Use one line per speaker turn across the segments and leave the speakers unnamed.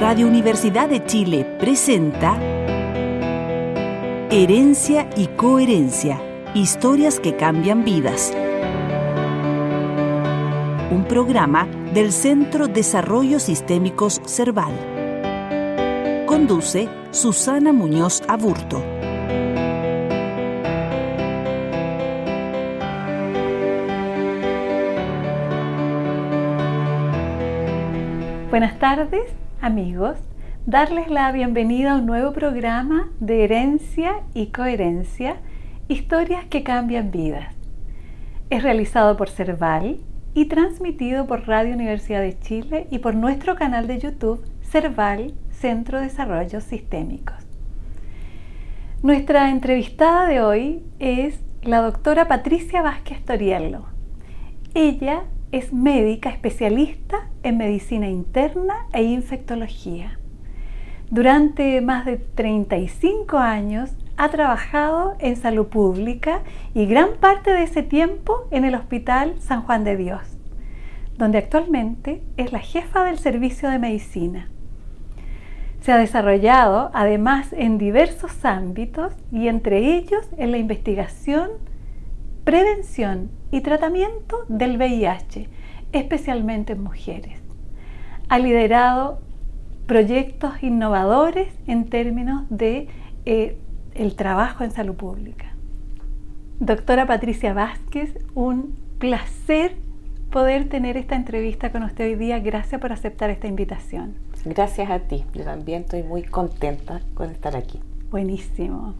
Radio Universidad de Chile presenta Herencia y Coherencia, historias que cambian vidas. Un programa del Centro Desarrollo Sistémicos Cerval. Conduce Susana Muñoz Aburto.
Buenas tardes, amigos. Darles la bienvenida a un nuevo programa de herencia y coherencia, historias que cambian vidas. Es realizado por Cerval y transmitido por Radio Universidad de Chile y por nuestro canal de YouTube Cerval Centro de Desarrollo Sistémicos. Nuestra entrevistada de hoy es la doctora Patricia Vázquez Toriello. Ella es médica especialista en medicina interna e infectología. Durante más de 35 años ha trabajado en salud pública y gran parte de ese tiempo en el Hospital San Juan de Dios, donde actualmente es la jefa del servicio de medicina. Se ha desarrollado además en diversos ámbitos y entre ellos en la investigación, prevención y tratamiento del VIH, especialmente en mujeres. Ha liderado proyectos innovadores en términos de eh, el trabajo en salud pública. Doctora Patricia Vázquez, un placer poder tener esta entrevista con usted hoy día. Gracias por aceptar esta invitación.
Gracias a ti. Yo también estoy muy contenta con estar aquí.
Buenísimo.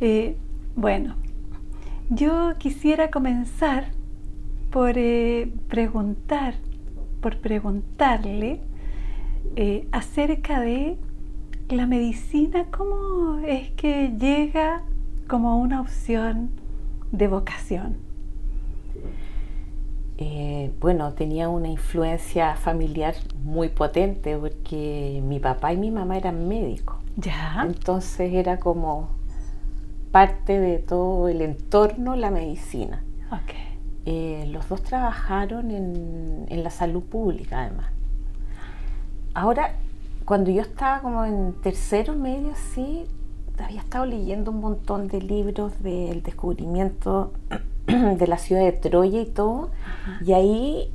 Eh, bueno, yo quisiera comenzar por eh, preguntar, por preguntarle eh, acerca de la medicina, cómo es que llega como una opción de vocación.
Eh, bueno, tenía una influencia familiar muy potente porque mi papá y mi mamá eran médicos.
Ya.
Entonces era como parte de todo el entorno la medicina. Eh, los dos trabajaron en, la salud pública además. Ahora, cuando yo estaba como en tercero medio, sí, había estado leyendo un montón de libros del descubrimiento de la ciudad de Troya y todo, y ahí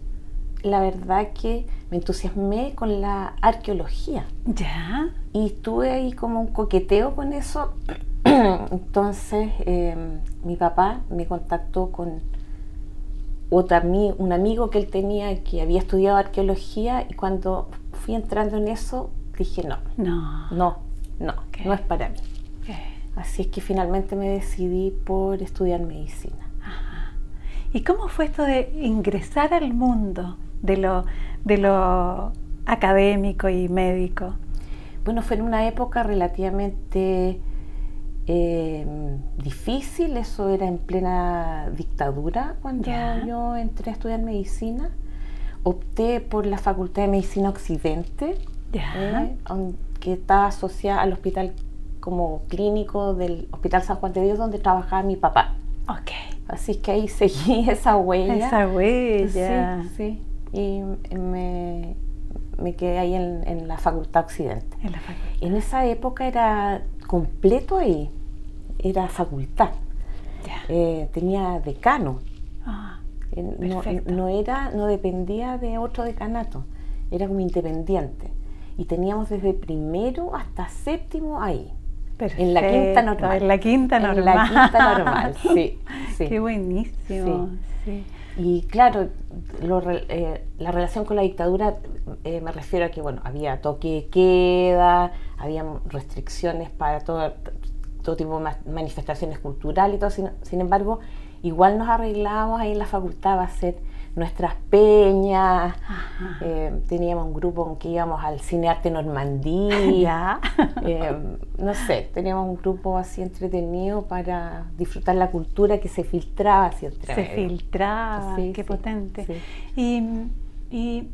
la verdad que me entusiasmé con la arqueología.
Ya.
Y estuve ahí como un coqueteo con eso Entonces em, mi papá me contactó con otra, un amigo que él tenía que había estudiado arqueología y cuando fui entrando en eso dije no,
no,
no, no, no es para mí. Así es que finalmente me decidí por estudiar medicina.
¿Y cómo fue esto de ingresar al mundo de lo, de lo académico y médico?
Bueno, fue en una época relativamente eh, difícil, eso era en plena dictadura cuando yo entré a estudiar medicina. Opté por la Facultad de Medicina Occidente, eh, que está asociada al hospital como clínico del Hospital San Juan de Dios, donde trabajaba mi papá.
Okay.
Así que ahí seguí esa huella.
Esa huella.
Sí, Y me, me quedé ahí en, la Facultad Occidente.
En, la facultad.
en esa época era completo ahí era facultad. Eh, tenía decano.
Ah,
eh, no, era, no dependía de otro decanato, era como independiente. Y teníamos desde primero hasta séptimo ahí.
en la quinta normal. En la quinta normal. En la
quinta normal, sí.
Qué buenísimo.
Y claro, eh, la relación con la dictadura me refiero a que bueno, había toque de queda, había restricciones para todo, todo tipo de manifestaciones culturales y todo, sin, embargo, igual nos arreglábamos ahí en la facultad a hacer nuestras peñas, eh, teníamos un grupo en que íbamos al Cine Arte Normandía, eh, no sé, teníamos un grupo así entretenido para disfrutar la cultura que se filtraba así
Se filtraba, qué potente. Y, y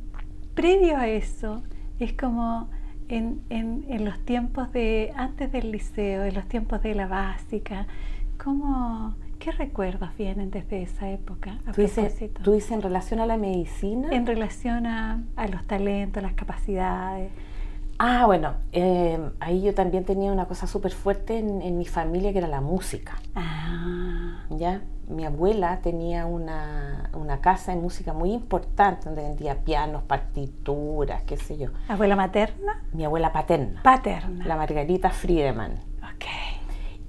previo a eso, es como en, en, los tiempos de antes del liceo, en los tiempos de la básica, ¿cómo, ¿qué recuerdos vienen desde esa época?
¿Tú, dices, ¿Tú dices en relación a la medicina?
En relación a, a los talentos, las capacidades.
Ah, bueno, eh, ahí yo también tenía una cosa súper fuerte en, en mi familia que era la música.
Ah,
¿ya? Mi abuela tenía una, una casa de música muy importante donde vendía pianos, partituras, qué sé yo.
¿abuela materna?
Mi abuela paterna,
Paterna.
la Margarita Friedemann.
Ok.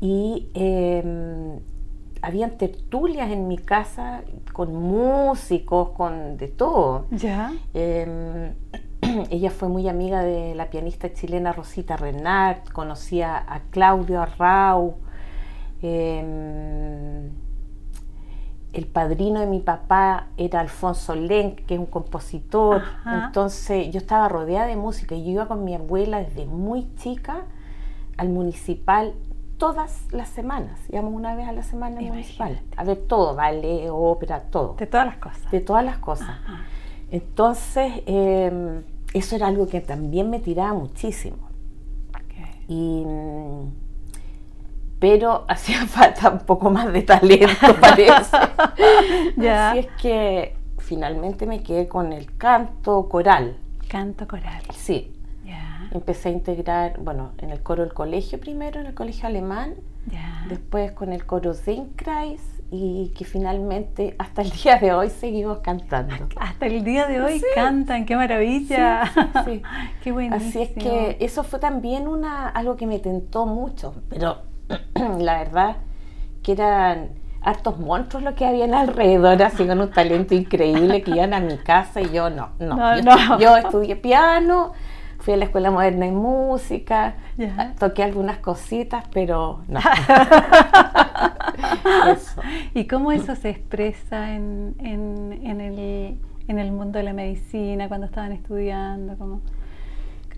Y eh, habían tertulias en mi casa con músicos, con de todo.
¿Ya?
Eh, ella fue muy amiga de la pianista chilena Rosita Renard, conocía a Claudio Arrau. eh, el padrino de mi papá era Alfonso Lenk, que es un compositor.
Ajá.
Entonces yo estaba rodeada de música y yo iba con mi abuela desde muy chica al municipal todas las semanas. Íbamos una vez a la semana al municipal. A ver todo, ballet, ópera, todo
De todas las cosas.
de todas las cosas.
Ajá.
Entonces, eh, eso era algo que también me tiraba muchísimo. Y, mm, pero hacía falta un poco más de talento, parece.
Ya.
Así es que finalmente me quedé con el canto coral.
Canto coral.
Sí. Empecé a integrar, bueno, en el coro del colegio primero, en el colegio alemán, después con el coro Seinkreis y que finalmente hasta el día de hoy seguimos cantando.
Hasta el día de hoy
Sí.
cantan, qué maravilla.
Sí, sí, sí.
qué buenísimo.
Así es que eso fue también una, algo que me tentó mucho, pero la verdad que eran hartos monstruos los que habían alrededor, así con un talento increíble que iban a mi casa y yo no, no.
No,
yo,
no.
yo estudié piano, fui a la Escuela Moderna de Música,
Ya.
toqué algunas cositas, pero no. Eso.
¿Y cómo eso se expresa en, en, en el, en el mundo de la medicina cuando estaban estudiando? ¿Cómo?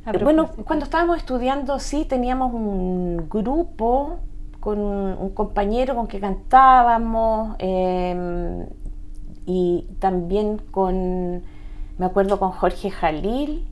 A
Bueno, cuando estábamos estudiando, sí, teníamos un grupo con un, un compañero con que cantábamos eh, y también con, me acuerdo con Jorge Jalil,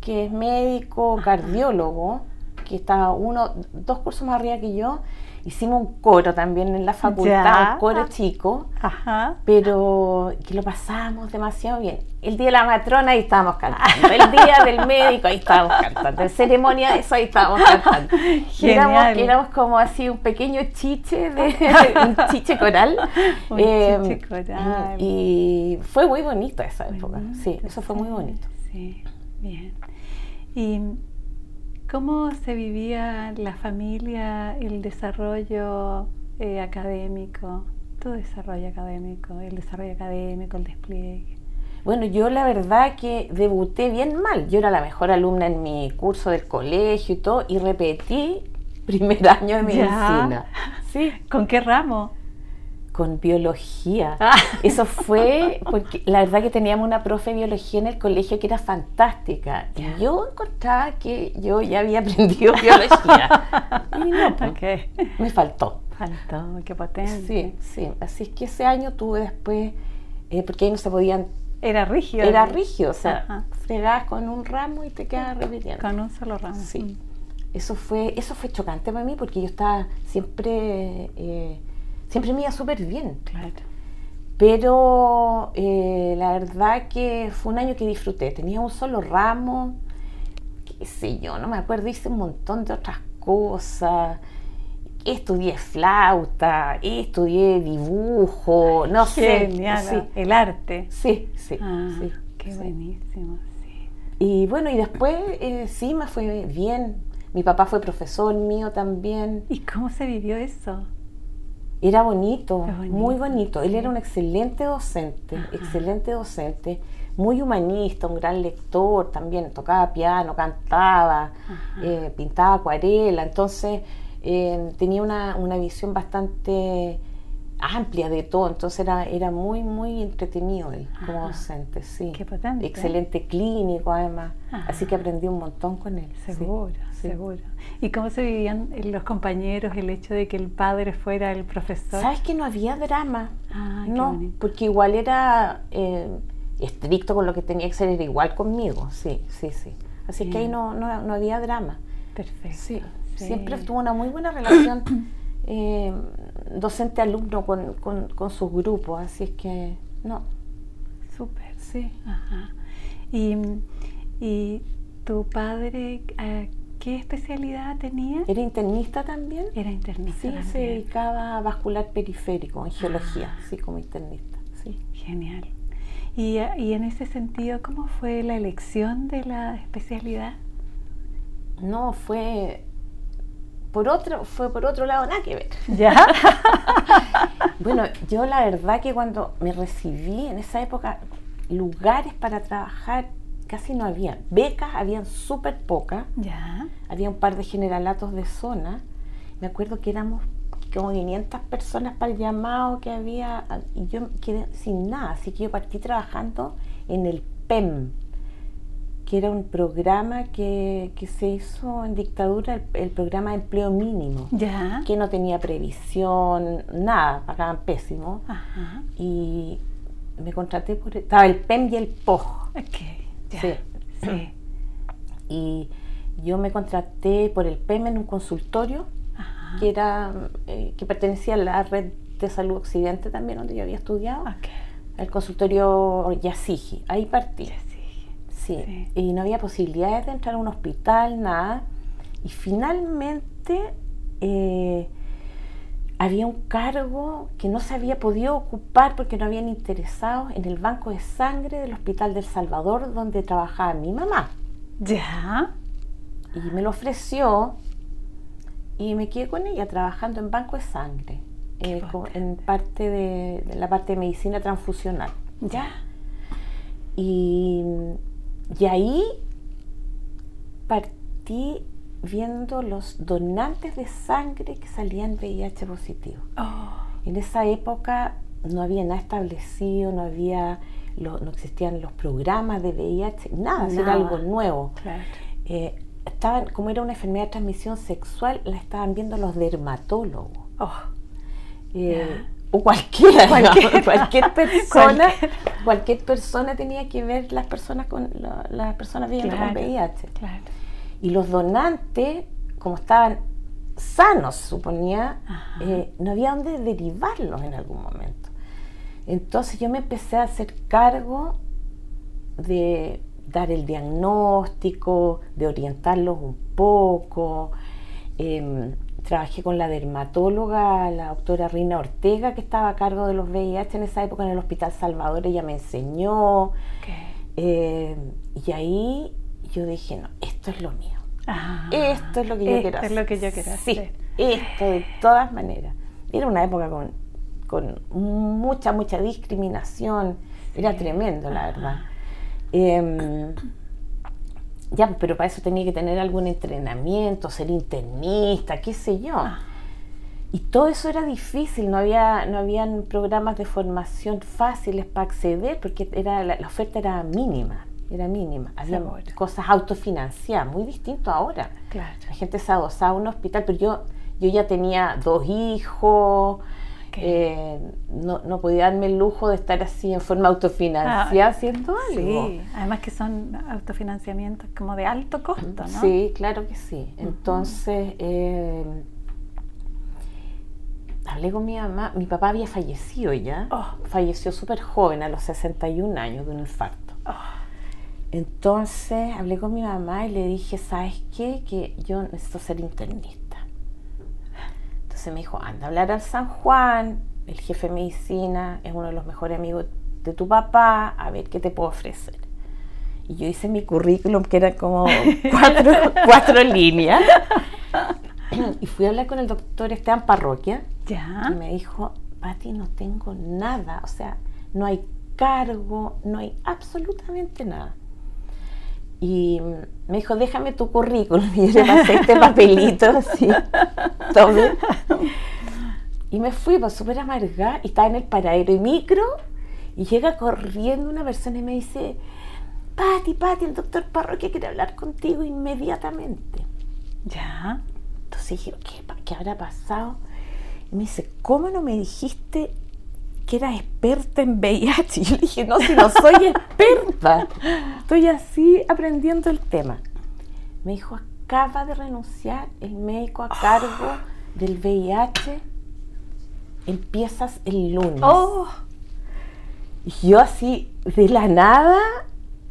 que es médico, cardiólogo, que estaba uno, dos cursos más arriba que yo. Hicimos un coro también en la facultad,
Ya.
un coro chico
Ajá.
pero que lo pasamos demasiado bien. El día de la matrona ahí estábamos cantando, el día del médico ahí estábamos cantando, el ceremonia de eso ahí estábamos cantando. Éramos, éramos como así un pequeño chiche, de, un chiche coral.
Un
Eh,
chiche coral.
Y fue muy bonito esa época, sí, eso fue muy bonito.
Sí, bien. ¿Y cómo se vivía la familia, el desarrollo eh, académico, tu desarrollo académico, el desarrollo académico, el despliegue?
Bueno, yo la verdad que debuté bien mal. Yo era la mejor alumna en mi curso del colegio y todo, y repetí primer año de medicina. Sí,
¿Con qué ramo?
Con biología.
Ah.
Eso fue porque la verdad que teníamos una profe de biología en el colegio que era fantástica. Y yo encontraba que yo ya había aprendido biología. Y no, pues, me faltó.
Faltó, qué potente.
Sí, sí. Así es que ese año tuve después, eh, porque ahí no se podían,
Era rígido.
era rígido, o sea,
Ajá.
fregabas con un ramo y te quedabas repitiendo.
Con un solo ramo.
Sí. Eso fue, eso fue chocante para mí porque yo estaba siempre, eh, siempre me iba súper bien.
Claro.
Pero eh, la verdad que fue un año que disfruté. Tenía un solo ramo, qué sé yo, no me acuerdo, hice un montón de otras cosas. Estudié flauta, estudié dibujo, no
Genial.
sé. Sí,
El arte.
sí, sí.
Ah,
sí,
qué
sí.
buenísimo. Sí.
Y bueno, y después eh, sí me fue bien. Mi papá fue profesor mío también.
¿Y cómo se vivió eso?
Era bonito, muy bonito. Él era un excelente docente,
Ajá.
excelente docente, muy humanista, un gran lector también, tocaba piano, cantaba, eh, pintaba acuarela, entonces eh, tenía una, una visión bastante amplia de todo, entonces era, era muy, muy entretenido él como docente, sí.
Qué potente.
Excelente clínico además,
Ajá.
así que aprendí un montón con él.
Seguro,
sí.
seguro. ¿Y cómo se vivían los compañeros el hecho de que el padre fuera el profesor?
¿Sabes que no había drama?
Ah,
no, porque igual era eh, estricto con lo que tenía que ser, era igual conmigo, sí, sí, sí. Así que ahí
Bien.
no, no, no había drama.
Perfecto.
Sí,
sí.
siempre tuvo una muy buena relación eh, docente-alumno con, con, con sus grupos, así es que no.
Súper.
Sí.
Ajá. Y, y tu padre eh, qué especialidad tenía?
Era internista también.
Era internista.
Sí,
también.
se dedicaba a vascular periférico, en geología,
Ah.
sí, como internista. Sí.
Genial. Y, y en ese sentido, ¿cómo fue la elección de la especialidad?
No, fue por otro, fue por otro lado, nada que ver.
¿Ya?
Bueno, yo la verdad que cuando me recibí en esa época, lugares para trabajar casi no había. Becas habían súper pocas.
¿Ya?
Había un par de generalatos de zona. Me acuerdo que éramos como 500 personas para el llamado que había y yo quedé sin nada. Así que yo partí trabajando en el PEM, que era un programa que, que se hizo en dictadura, el, el programa de empleo mínimo,
¿Ya?
que no tenía previsión, nada, pagaban pésimo.
Ajá.
Y me contraté por... Estaba el PEM y el POG.
Ok. Ya.
Sí.
Sí.
Y yo me contraté por el PEM en un consultorio
Ajá.
que era eh, que pertenecía a la red de salud occidente también donde yo había estudiado
Ok.
el consultorio Yasigi ahí partí
sí.
sí.
Sí.
y no había posibilidades de entrar a un hospital nada y finalmente eh, había un cargo que no se había podido ocupar porque no habían interesado en el banco de sangre del hospital del Salvador donde trabajaba mi mamá
¿Ya?
y me lo ofreció y me quedé con ella trabajando en banco de sangre eh, en parte de, de la parte de medicina transfusional
Ya.
y, y ahí partí viendo los donantes de sangre que salían VIH positivo
Oh.
en esa época no había nada establecido no había lo- no existían los programas de VIH nada, era algo nuevo
Claro.
eh, estaban, como era una enfermedad de transmisión sexual, la estaban viendo los dermatólogos.
Oh.
Eh, o cualquiera, digamos,
Cualquiera.
cualquier persona, cualquier persona tenía que ver las personas con la- las personas viviendo con. VIH.
Claro.
Y los donantes, como estaban sanos, suponía, eh, no había dónde derivarlos en algún momento. Entonces yo me empecé a hacer cargo de dar el diagnóstico, de orientarlos un poco. Em, trabajé con la dermatóloga, la doctora Rina Ortega, que estaba a cargo de los VIH en esa época en el Hospital Salvador. Ella me enseñó. Eh, y ahí yo dije, no, esto es lo mío.
Ah,
Esto es lo que yo
esto
quiero hacer.
es lo que yo quiero
Sí,
hacer.
esto de todas maneras. Era una época con, con mucha, mucha discriminación. Era tremendo, la verdad. Em, ya, pero para eso tenía que tener algún entrenamiento, ser internista, qué sé yo.
Ah.
Y todo eso era difícil, no había no habían programas de formación fáciles para acceder porque era la, la oferta era mínima, era mínima. Había cosas autofinanciadas, muy distinto ahora.
Claro.
La gente se adosaba a un hospital, pero yo yo ya tenía dos hijos,
Ok.
eh, no, no podía darme el lujo de estar así en forma autofinanciada
Ah,
haciendo algo.
Sí, además que son autofinanciamientos como de alto costo, ¿no?
Sí, claro que sí. Entonces, eh, hablé con mi mamá. Mi papá había fallecido ya.
Oh.
Falleció súper joven, a los 61 años, de un infarto.
Oh,
Entonces, hablé con mi mamá y le dije, ¿sabes qué? Que yo necesito ser internista. Entonces me dijo, anda a hablar al San Juan, el jefe de medicina es uno de los mejores amigos de tu papá, a ver qué te puedo ofrecer. Y yo hice mi currículum, que era como cuatro, cuatro líneas. Y fui a hablar con el doctor Esteban Parroquia
ya.
y me dijo, Pati, no tengo nada, o sea, no hay cargo, no hay absolutamente nada. Y me dijo, déjame tu currículum. Y yo le pasé este papelito así, tome. Y me fui, pues súper amargada, y estaba en el paradero y micro, y llega corriendo una persona y me dice, Pati, Pati, el doctor Parroquia quiere hablar contigo inmediatamente.
Ya.
Entonces dije, ¿qué, qué habrá pasado? Y me dice, ¿cómo no me dijiste que eras experta en VIH? Y yo le dije, no, si no soy experta. Estoy así aprendiendo el tema. Me dijo, acaba de renunciar el médico a cargo del VIH. Empiezas el lunes.
Oh,
Y yo así, de la nada,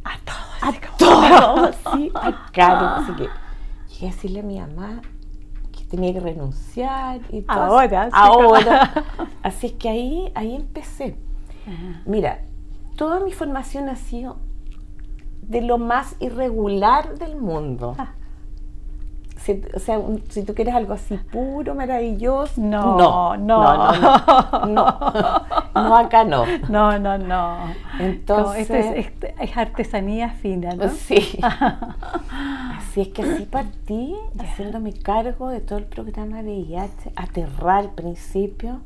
a todos.
a
así como-
todo, así, a caro. Así que llegué a decirle a mi mamá tenía que renunciar y todo.
Ahora, sí.
Ahora. Así es que ahí, ahí empecé. Mira, toda mi formación ha sido de lo más irregular del mundo.
Ah.
Si, o sea, un- si tú quieres algo así puro, maravilloso,
No,
no,
no.
no, no, no, no, acá no.
No, no, no.
Entonces,
Como esto es, es- es artesanía fina, ¿no?
sí. Así es que así partí haciéndome cargo de todo el programa de VIH, aterrar al principio,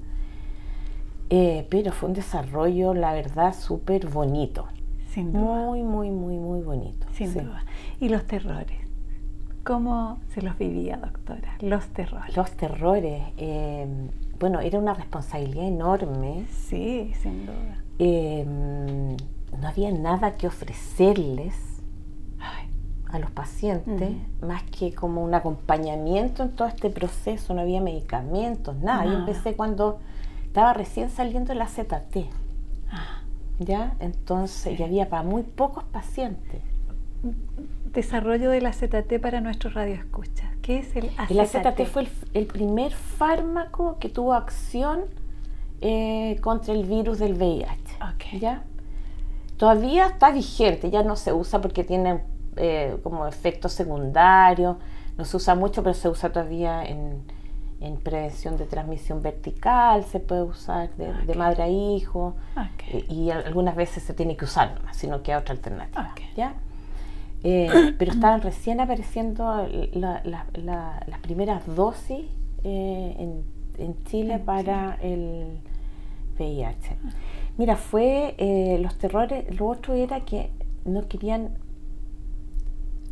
eh, pero fue un desarrollo, la verdad, súper bonito.
Sin duda.
Muy, muy, muy, muy bonito.
Sin
sí.
duda. Y los terrores. ¿Cómo se los vivía, doctora? Los terrores.
Los terrores, eh, bueno, era una responsabilidad enorme.
Sí, sin duda.
Eh, no había nada que ofrecerles
Ay,
a los pacientes, más que como un acompañamiento en todo este proceso, no había medicamentos, nada. Yo
Nada.
empecé cuando estaba recién saliendo la ZT,
ah,
¿ya? Entonces, y había para muy pocos pacientes.
Desarrollo de la ZT para nuestros radioescuchas. ¿Qué es el AZT?
Y la ZT fue el, el primer fármaco que tuvo acción eh, contra el virus del VIH.
Ok.
¿ya? Todavía está vigente, ya no se usa porque tiene eh, como efecto secundario, no se usa mucho, pero se usa todavía en, en prevención de transmisión vertical, se puede usar de, madre a hijo,
Ok.
eh, y al- algunas veces se tiene que usar nomás, si no queda otra alternativa. ¿ya? Eh, pero estaban recién apareciendo la- la- la- las primeras dosis eh, en, en Chile para el VIH. Mira, fue eh, los terrores, lo otro era que no querían,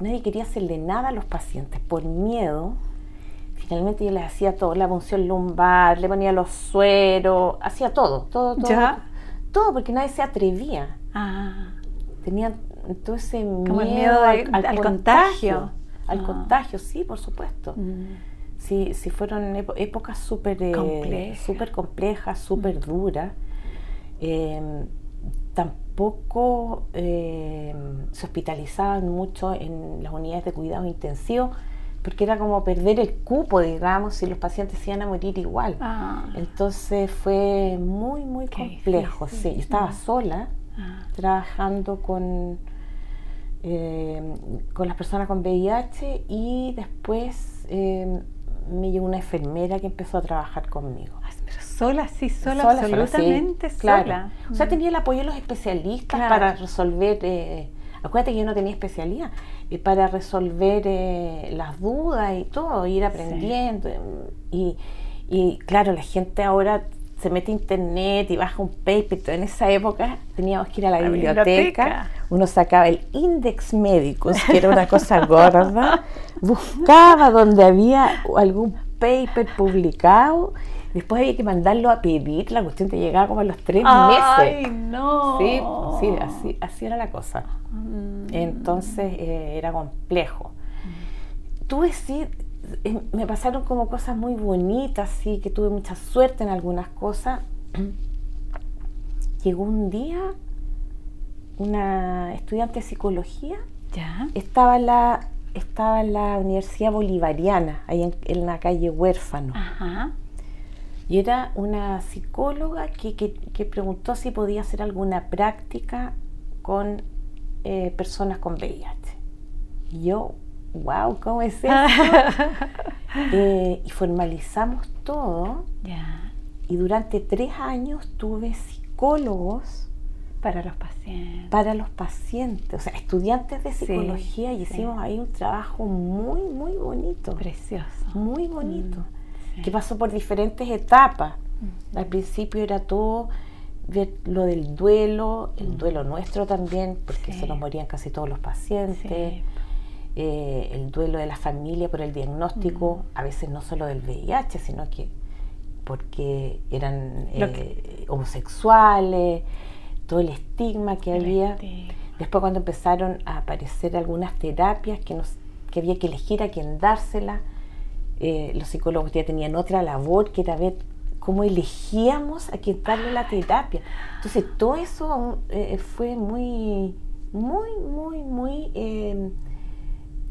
nadie quería hacerle nada a los pacientes por miedo. Finalmente yo les hacía todo, la punción lumbar, le ponía los sueros, hacía todo, todo, todo.
¿Ya?
Todo, porque nadie se atrevía.
Ah,
Tenían todo ese miedo,
Como el miedo de- al contagio.
Al
Ah.
contagio, sí, por supuesto.
mm,
Sí, sí fueron épocas súper eh,
Complejas.
súper complejas, súper duras. Eh, tampoco eh, se hospitalizaban mucho en las unidades de cuidados intensivos porque era como perder el cupo, digamos, y los pacientes se iban a morir igual.
ah,
Entonces fue muy, muy complejo. Sí, yo estaba
Mm.
sola
ah,
trabajando con, eh, con las personas con VIH y después eh, me llegó una enfermera que empezó a trabajar conmigo.
Pero sola, sí, sola,
Sola, sola,
absolutamente sola.
O sea,
Mm.
tenía el apoyo de los especialistas
Claro.
para resolver, eh, acuérdate que yo no tenía especialidad, eh, para resolver eh, las dudas y todo, ir aprendiendo. Y, y claro, la gente ahora se mete internet y baja un paper. En esa época teníamos que ir a la,
La
biblioteca.
biblioteca.
Uno sacaba el Index Medicus, que era una cosa gorda, buscaba donde había algún paper publicado, después había que mandarlo a pedir, la cuestión te llegaba como a los tres
Ay,
meses.
no.
Sí, sí, así, así era la cosa.
Mm.
Entonces eh, era complejo. Tú decís, eh, me pasaron como cosas muy bonitas, sí, que tuve mucha suerte en algunas cosas. Llegó un día una estudiante de psicología,
¿Ya?
estaba en la, estaba en la Universidad Bolivariana, ahí en, en la calle Huérfano.
Ajá.
Y era una psicóloga que, que- que preguntó si podía hacer alguna práctica con eh, personas con VIH. Y yo, wow, ¿cómo es eso? Eh, y formalizamos todo
ya.
y durante tres años tuve psicólogos
Para los pacientes.
para los pacientes, o sea, estudiantes de
Sí,
psicología y
sí.
hicimos ahí un trabajo muy, muy bonito,
Precioso.
muy bonito,
Mm, sí.
que pasó por diferentes etapas.
Mm.
Al principio era todo ver lo del duelo, el duelo nuestro también, porque se nos morían casi todos los pacientes,
Sí.
Eh, el duelo de la familia por el diagnóstico,
Mm.
a veces no solo del VIH, sino que porque eran eh, homosexuales, todo el estigma que
El
había.
estigma.
Después cuando empezaron a aparecer algunas terapias que, nos, que había que elegir a quién dársela, eh, los psicólogos ya tenían otra labor que era ver cómo elegíamos a quién darle la terapia. Entonces todo eso eh, fue muy, muy, muy, muy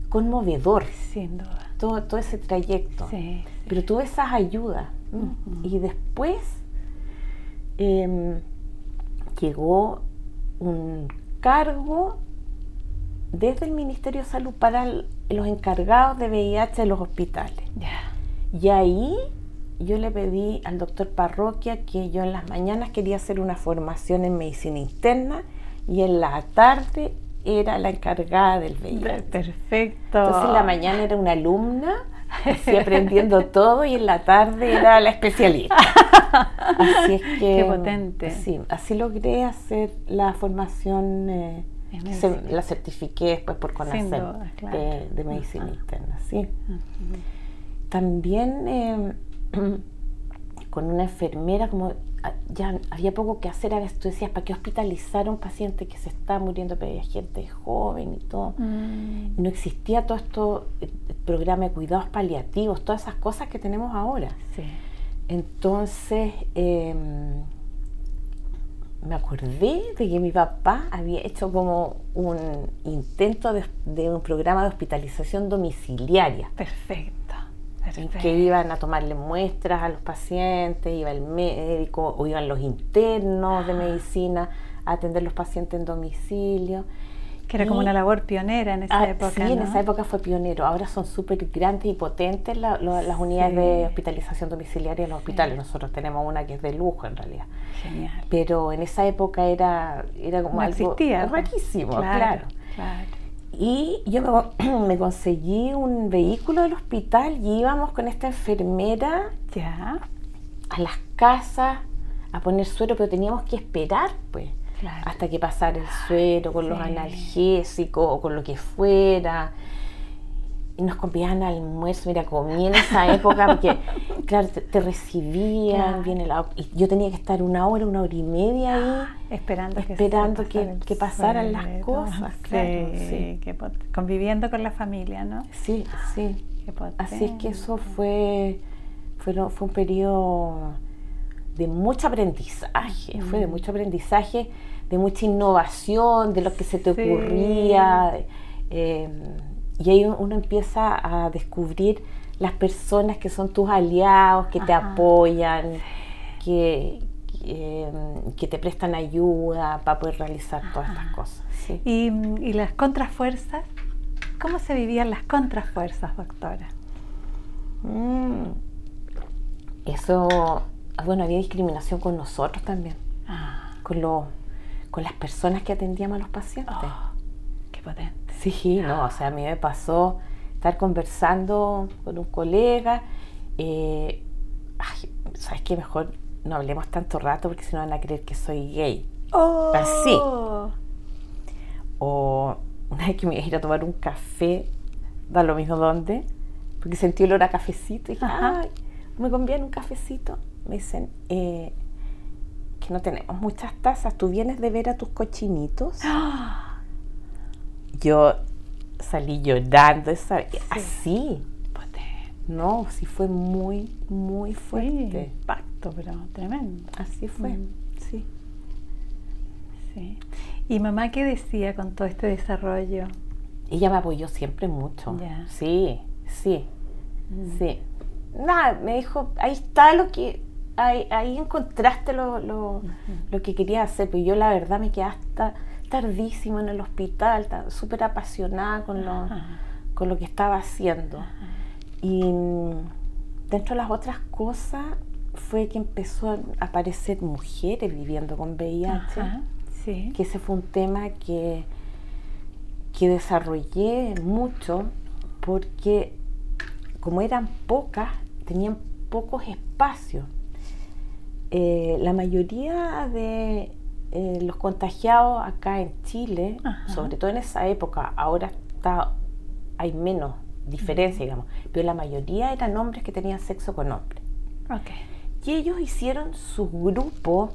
conmovedor.
Sin duda.
Todo, todo ese trayecto.
Sí,
Pero tuve esas ayudas. Y después em, llegó un cargo desde el Ministerio de Salud para los encargados de VIH de los hospitales. Y ahí yo le pedí al doctor Parroquia que yo en las mañanas quería hacer una formación en medicina interna y en la tarde era la encargada del VIH.
Perfecto.
Entonces en la mañana era una alumna, así aprendiendo todo y en la tarde era la especialista. Así es que...
Qué potente.
Sí, así logré hacer la formación, eh, se- la certifiqué después por
duda, claro.
de, de medicina
Ajá.
interna, sí. También eh, con una enfermera, como ya había poco que hacer, a veces tú decías, ¿para qué hospitalizar a un paciente que se está muriendo, pero hay gente joven y todo?
Mm,
No existía todo esto, eh, programa de cuidados paliativos, todas esas cosas que tenemos ahora.
Sí.
Entonces, eh, me acordé de que mi papá había hecho como un intento de, de un programa de hospitalización domiciliaria
Perfecto. Perfecto.
que iban a tomarle muestras a los pacientes, iba el médico o iban los internos de medicina a atender los pacientes en domicilio.
Que era como una labor pionera en esa
Ah,
época.
sí, en esa época fue pionero. Ahora son súper grandes y potentes la- lo- las unidades
Sí.
de hospitalización domiciliaria en los hospitales. Nosotros tenemos una que es de lujo en realidad.
Genial.
Pero en esa época era, era como
No
algo
existía.
rarísimo,
Claro,
claro.
claro.
Y yo me, me conseguí un vehículo del hospital y íbamos con esta enfermera
Ya.
a las casas a poner suero, pero teníamos que esperar, pues,
Claro.
hasta que pasara el suero con los analgésicos o con lo que fuera. Y nos convidaban al almuerzo, mira, comí en esa época porque, claro, te, te recibían,
Claro.
viene la, y yo tenía que estar una hora, una hora y media ahí.
Esperando que,
Esperando que- que pasaran las cosas, claro, sí.
pot- conviviendo con la familia, ¿no?
Sí, sí. Así es que eso fue, fueron- fue un periodo de mucho aprendizaje, fue de
Mm.
mucho aprendizaje, de mucha innovación, de lo que se te
Sí.
ocurría. eh, y ahí uno empieza a descubrir las personas que son tus aliados, que te apoyan, que, que, em, que te prestan ayuda para poder realizar todas estas cosas. sí.
¿Y, y las contrafuerzas? ¿Cómo se vivían las contrafuerzas, doctora?
Mm. Eso, bueno, había discriminación con nosotros también,
Ah,
con, los con las personas que atendíamos a los pacientes.
oh, qué potente.
Sí, no, o sea, a mí me pasó estar conversando con un colega, eh, ay, ¿sabes qué? Mejor no hablemos tanto rato porque si no van a creer que soy gay.
Oh,
Así. O una vez que me iba a ir a tomar un café, da lo mismo dónde, porque sentí olor a cafecito y dije, ay, me conviene un cafecito. Me dicen, eh, que no tenemos muchas tazas, ¿tú vienes de ver a tus cochinitos?
Ah,
Yo salí llorando, esa, así. No, sí fue muy, muy
Sí,
fuerte.
impacto, pero tremendo.
Así fue,
Mm.
sí.
Sí. ¿Y mamá qué decía con todo este desarrollo?
Ella me apoyó siempre mucho. Sí, sí,
Mm.
sí. Nada, me dijo, ahí está lo que, ahí, ahí encontraste lo, lo, lo que quería hacer. Pero yo la verdad me quedé hasta tardísimo en el hospital, ta- súper apasionada con lo, con lo que estaba haciendo. Y mm, dentro de las otras cosas fue que empezó a aparecer mujeres viviendo con VIH
Ajá, Sí.
que ese fue un tema que, que desarrollé mucho porque como eran pocas, tenían pocos espacios. Eh, la mayoría de eh, los contagiados acá en Chile,
Ajá.
sobre todo en esa época, ahora está, hay menos diferencia, digamos, pero la mayoría eran hombres que tenían sexo con hombres.
Ok.
Y ellos hicieron su grupo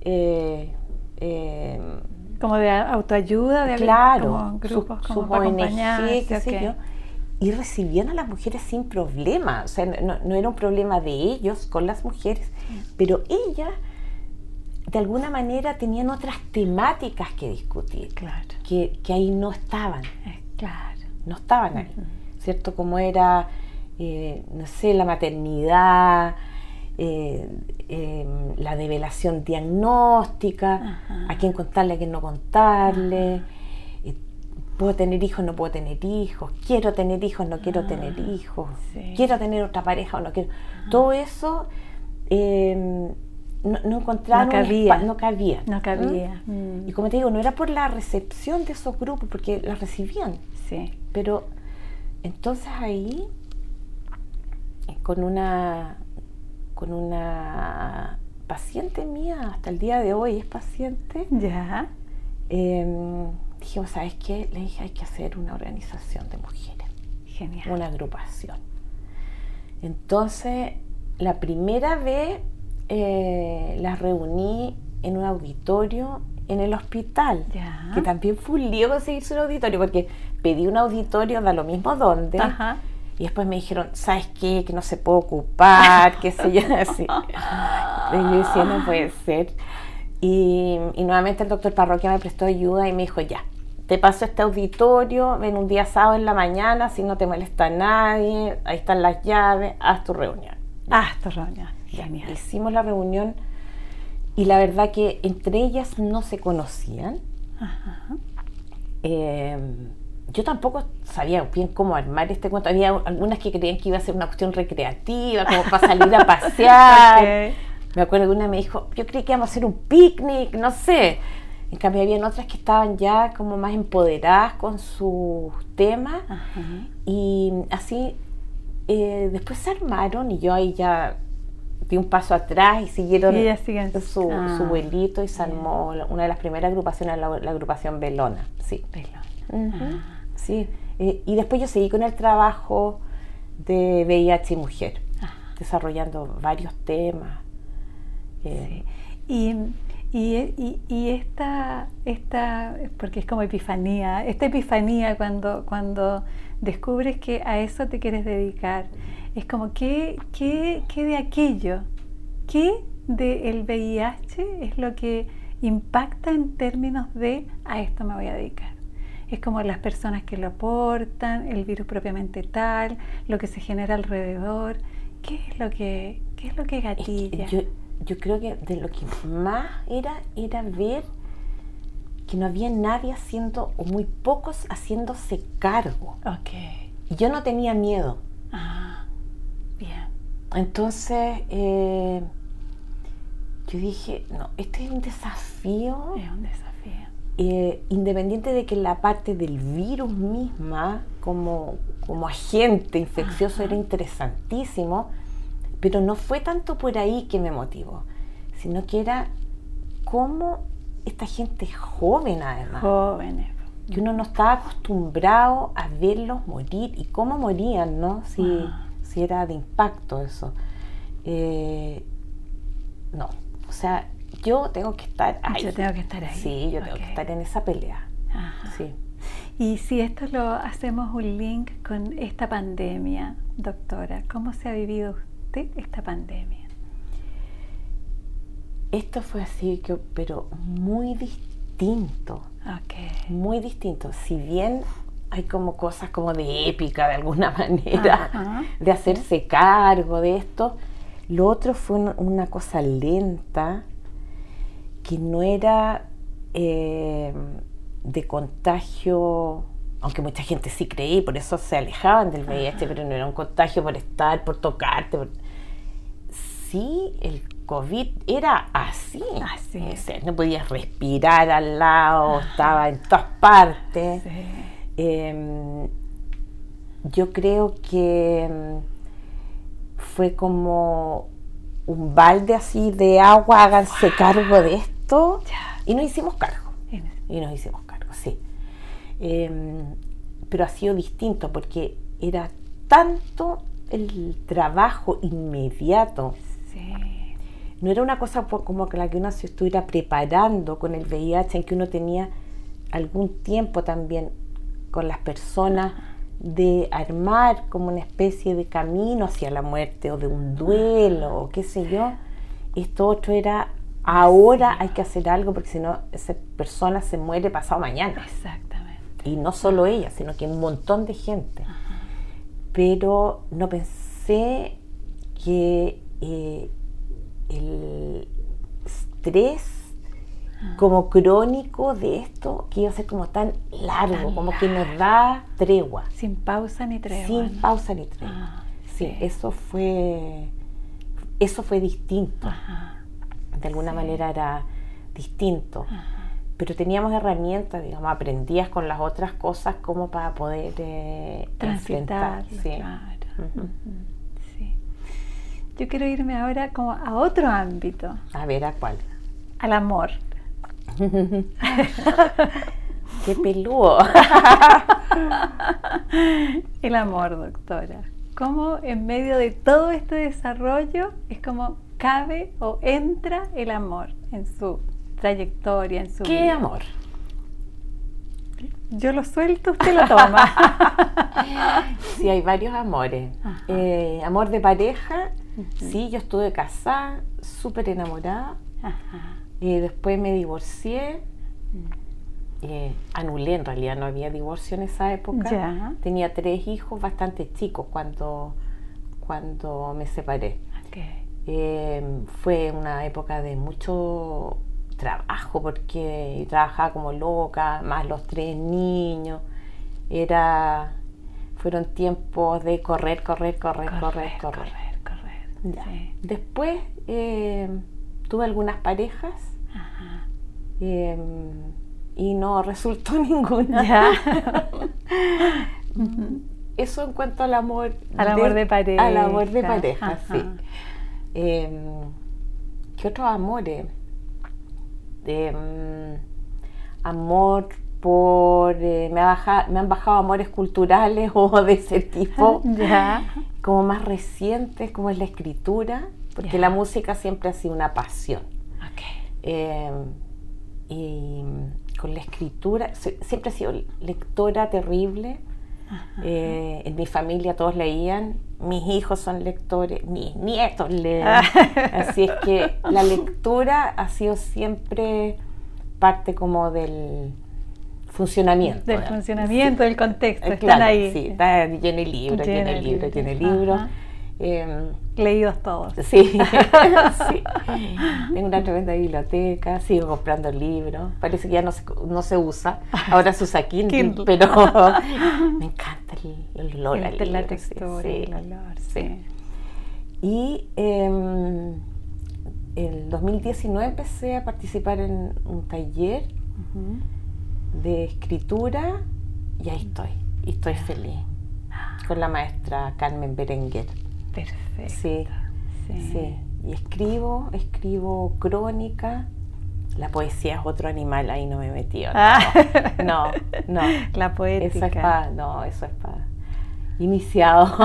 eh, eh,
Como de autoayuda, de
claro,
como grupos
sus
como
sus ONG, qué sé yo, y recibían a las mujeres sin problema. O sea, no, no era un problema de ellos con las mujeres, pero ellas de alguna manera tenían otras temáticas que discutir,
Claro,
que, que ahí no estaban.
eh, claro.
no estaban ahí, ¿cierto? Como era, eh, no sé, la maternidad, eh, em, la develación diagnóstica, a quién contarle, a quién no contarle, puedo tener hijos, no puedo tener hijos, quiero tener hijos, no quiero tener
Ah,
hijos,
sí.
quiero tener otra pareja o no quiero. Todo eso em, no, no encontraron
No cabía.
no cabía.
No
¿Mm?
cabía. Mm.
Y como te digo, no era por la recepción de esos grupos, porque las recibían.
Sí.
Pero entonces ahí, eh, con una, con una paciente mía, hasta el día de hoy es paciente,
Ya.
eh, dijimos, ¿sabes qué? Le dije, hay que hacer una organización de mujeres,
Genial.
una agrupación. Entonces, la primera vez eh, las reuní en un auditorio en el hospital
Ya.
que también fue un lío conseguirse un auditorio, porque pedí un auditorio, da lo mismo dónde,
Ajá.
y después me dijeron, ¿sabes qué? Que no se puede ocupar, qué sé yo, así. Y yo decía, no puede ser. Y, y nuevamente el doctor Parroquia me prestó ayuda y me dijo, ya, te paso este auditorio, ven un día sábado en la mañana, si no te molesta nadie, ahí están las llaves, haz tu reunión.
Ah, esto reunión. Genial.
Hicimos la reunión y la verdad que entre ellas no se conocían.
Ajá.
Eh, yo tampoco sabía bien cómo armar este cuento. Había algunas que creían que iba a ser una cuestión recreativa, como para salir a pasear. Me acuerdo que una me dijo, yo creí que íbamos a hacer un picnic, no sé. En cambio, habían otras que estaban ya como más empoderadas con sus temas. Y así, eh, después se armaron y yo ahí ya di un paso atrás y siguieron
Y
su,
Ah,
su vuelito y se armó una de las primeras agrupaciones, la, la agrupación Belona. Sí.
Pelón.
Ujú, Sí. Eh, y después yo seguí con el trabajo de VIH y mujer, desarrollando varios temas. Eh,
Y, y, y, y esta, esta, porque es como epifanía, esta epifanía cuando, cuando descubres que a eso te quieres dedicar, es como, ¿qué, qué, qué de aquello? ¿Qué del VIH es lo que impacta en términos de a esto me voy a dedicar? Es como las personas que lo aportan, el virus propiamente tal, lo que se genera alrededor. ¿Qué es lo que, qué es lo que
es que
gatilla?
yo, yo creo que de lo que más era, era ver que no había nadie haciendo, o muy pocos haciéndose cargo.
Ok.
Y yo no tenía miedo.
Ah, bien.
Entonces, eh, yo dije, no, este es un desafío.
Es un desafío.
eh, independiente de que la parte del virus misma como, como agente infeccioso era interesantísimo, pero no fue tanto por ahí que me motivó, sino que era cómo esta gente joven además,
Jóvenes.
que uno no estaba acostumbrado a verlos morir y cómo morían, ¿no? Si. Si era de impacto eso. Eh, no, o sea, yo tengo que estar ahí.
Yo tengo que estar ahí.
Sí, yo tengo que estar en esa pelea.
Ajá.
Sí.
Y si esto lo hacemos un link con esta pandemia, doctora, ¿cómo se ha vivido usted esta pandemia?
Esto fue así, que, pero muy distinto,
Ok.
muy distinto. Si bien hay como cosas como de épica de alguna manera,
Ajá.
de hacerse cargo de esto, lo otro fue un- una cosa lenta que no era eh, de contagio, aunque mucha gente sí creía y por eso se alejaban del VIH, pero no era un contagio por estar, por tocarte. por- Sí, el COVID era así.
Así.
O sea, no podías respirar al lado, estaba en todas partes.
Sí.
Eh, yo creo que mm, fue como un balde así de agua, háganse cargo de esto. Y nos hicimos cargo. Y nos hicimos cargo, sí. Eh, pero ha sido distinto porque era tanto el trabajo inmediato.
Sí.
No era una cosa como que la que uno se estuviera preparando con el VIH, en que uno tenía algún tiempo también con las personas de armar como una especie de camino hacia la muerte o de un duelo o qué sé yo. Esto otro era ahora hay que hacer algo porque si no esa persona se muere pasado mañana.
Exactamente.
y no solo ella, sino que un montón de gente. Pero no pensé que eh, el estrés como crónico de esto que iba a ser como tan largo, como que nos da tregua.
Sin pausa ni tregua.
Sin pausa ni tregua. Ah, sí, eso fue eso fue distinto. De alguna manera era distinto. Pero teníamos herramientas, digamos, aprendías con las otras cosas como para poder eh,
transitar. Sí. sí. Yo quiero irme ahora como a otro ámbito.
A ver, ¿a cuál?
Al amor.
Qué peludo.
El amor, doctora. ¿Cómo en medio de todo este desarrollo es como cabe o entra el amor en su trayectoria, en su
¿Qué amor?
Yo lo suelto, usted lo toma.
sí, hay varios amores. Eh, amor de pareja, sí, yo estuve casada, súper enamorada. Ajá. Y después me divorcié. Eh, anulé, en realidad no había divorcio en esa época. Tenía tres hijos bastante chicos cuando, cuando me separé. Eh, fue una época de mucho trabajo porque trabajaba como loca, más los tres niños. Era, fueron tiempos de correr, correr, correr, correr, correr. correr, Después eh, tuve algunas parejas em, y no resultó ninguna. Eso en cuanto al amor.
Al amor de pareja.
Al amor de pareja, sí. Em, ¿Qué otros amores? Em, amor por eh, me, me, han bajado amores culturales o de ese tipo como más recientes como es la escritura porque la música siempre ha sido una pasión. Eh, y con la escritura, siempre he sido lectora terrible. Eh, en mi familia todos leían, mis hijos son lectores, mis nietos leen. Así es que la lectura ha sido siempre parte como del funcionamiento.
Del funcionamiento, del contexto, eh, están ahí.
Sí, está lleno de libros, lleno de libros, lleno de libros.
Em, Leídos todos.
Sí, sí. Tengo una tremenda biblioteca, sigo comprando libros. Parece que ya no se, no se usa. Ahora se usa Kindle, pero me encanta el, olor
al libro. La textura, sí, el olor, sí.
Y en el 2019 empecé a participar en un taller de escritura y ahí estoy. Y estoy feliz con la maestra Carmen Berenguer.
Perfecto.
Sí, sí, Y escribo, escribo crónica. La poesía es otro animal, ahí no me he metido. No, no.
La poética.
Eso es para, no, eso es para iniciado.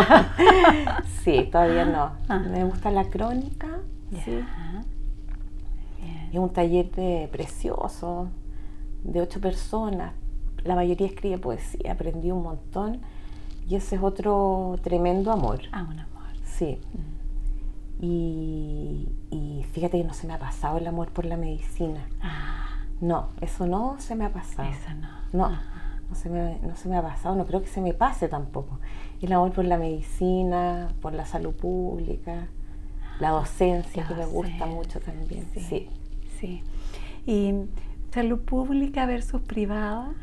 sí, todavía no. Me gusta la crónica. Sí. Es un taller de precioso, de ocho personas. La mayoría escribe poesía, aprendí un montón. Y ese es otro tremendo amor.
Ah, un amor.
Sí. Y, fíjate que no se me ha pasado el amor por la medicina. Ah. No, eso no se me ha pasado.
Eso no.
No, no se, me, no se me ha pasado, no creo que se me pase tampoco. El amor por la medicina, por la salud pública, la docencia, que me gusta mucho también. Sí.
Sí. ¿Y salud pública versus privada?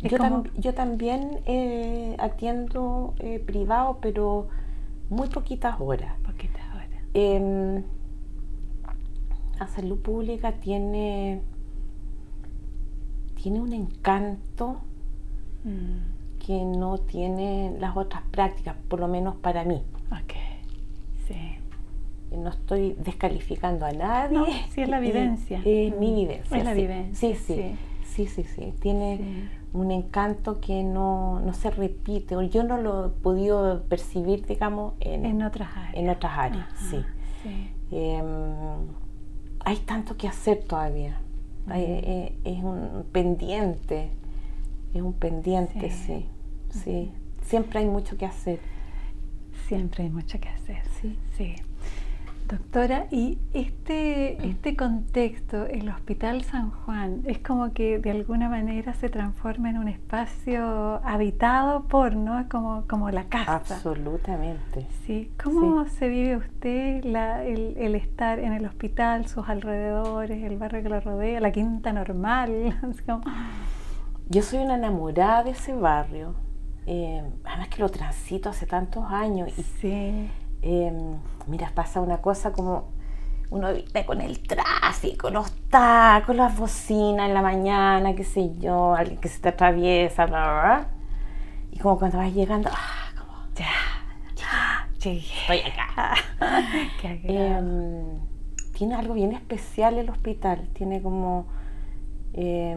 Yo, también eh, atiendo eh, privado, pero muy poquitas horas.
Poquitas horas.
Em, la salud pública tiene, tiene un encanto mm. que no tiene las otras prácticas, por lo menos para mí.
Ok, sí.
No estoy descalificando a nadie. No,
sí, es la vivencia.
Es, mi mm. vivencia.
Es la vivencia.
Sí, sí. Sí, sí, sí. Tiene un encanto que no, se repite, o yo no lo he podido percibir, digamos,
en, otras áreas.
En otras áreas, sí. Em, hay tanto que hacer todavía. Eh, es un pendiente, es un pendiente, sí. sí. Siempre hay mucho que hacer.
Siempre hay mucho que hacer, sí. sí. Doctora, y este, este contexto, el Hospital San Juan, es como que de alguna manera se transforma en un espacio habitado por, ¿no? Como, como la casa.
Absolutamente.
Sí. ¿Cómo se vive usted la, el, el, estar en el hospital, sus alrededores, el barrio que lo rodea, la quinta normal?
Yo soy una enamorada de ese barrio. Eh, además que lo transito hace tantos años. Y,
sí
eh, mira, pasa una cosa como uno vive con el tráfico, los tacos, las bocinas en la mañana, qué sé yo, alguien que se te atraviesa, bla, bla, bla. Y como cuando vas llegando, ah, como, ya, ya, llegué, estoy acá. eh, tiene algo bien especial el hospital, tiene como... Eh,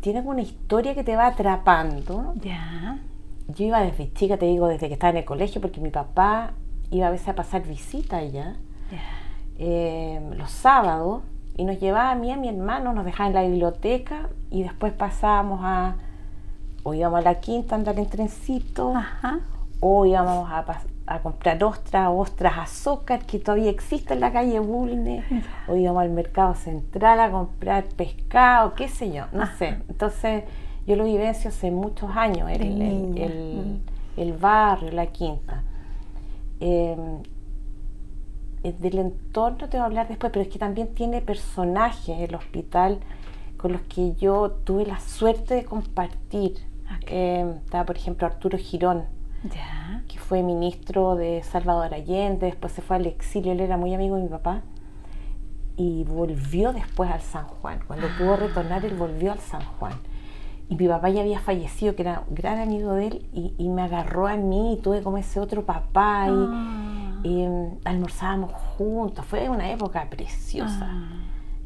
tiene como una historia que te va atrapando.
Ya
yo iba desde chica, te digo, desde que estaba en el colegio, porque mi papá iba a veces a pasar visita allá eh, los sábados y nos llevaba a mí y a mi hermano, nos dejaba en la biblioteca y después pasábamos a, o íbamos a la quinta a andar en trencito, o íbamos a, a, comprar ostras, ostras azúcar que todavía existe en la calle Bulne, o íbamos al mercado central a comprar pescado, qué sé yo, no sé. Entonces yo lo vivencio hace muchos años, el, el, barrio, la quinta. Em, eh, del entorno te voy a hablar después, pero es que también tiene personajes el hospital con los que yo tuve la suerte de compartir. Em, estaba, por ejemplo, Arturo Girón, que fue ministro de Salvador Allende, después se fue al exilio, él era muy amigo de mi papá, y volvió después al San Juan. Cuando pudo retornar, él volvió al San Juan y mi papá ya había fallecido, que era un gran amigo de él, y, me agarró a mí y tuve como ese otro papá y, ah. em, almorzábamos juntos. Fue una época preciosa. Ah.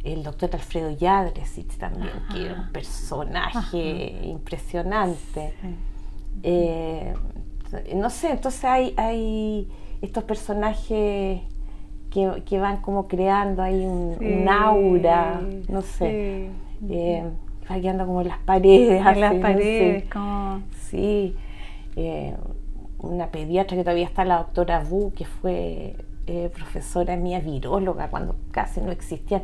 El doctor Alfredo Yadresich también, que era un personaje impresionante. Eh, no sé, entonces hay, hay estos personajes que, van como creando ahí un, aura, no sé. Eh, fallando como en las paredes.
En las paredes, como...
Sí. Eh, una pediatra que todavía está, la doctora Bu, que fue eh, profesora mía viróloga cuando casi no existían.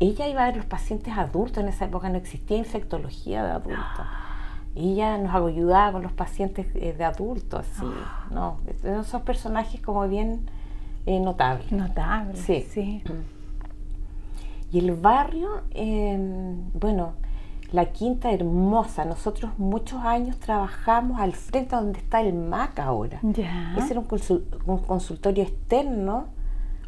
Ella iba a ver los pacientes adultos, en esa época no existía infectología de adultos. Ella nos ayudaba con los pacientes eh, de adultos, sí. No, esos personajes como bien notables.
Notables, sí. sí.
Y el barrio, bueno, la quinta hermosa. Nosotros muchos años trabajamos al frente donde está el MAC ahora. Ese era un, consultorio externo.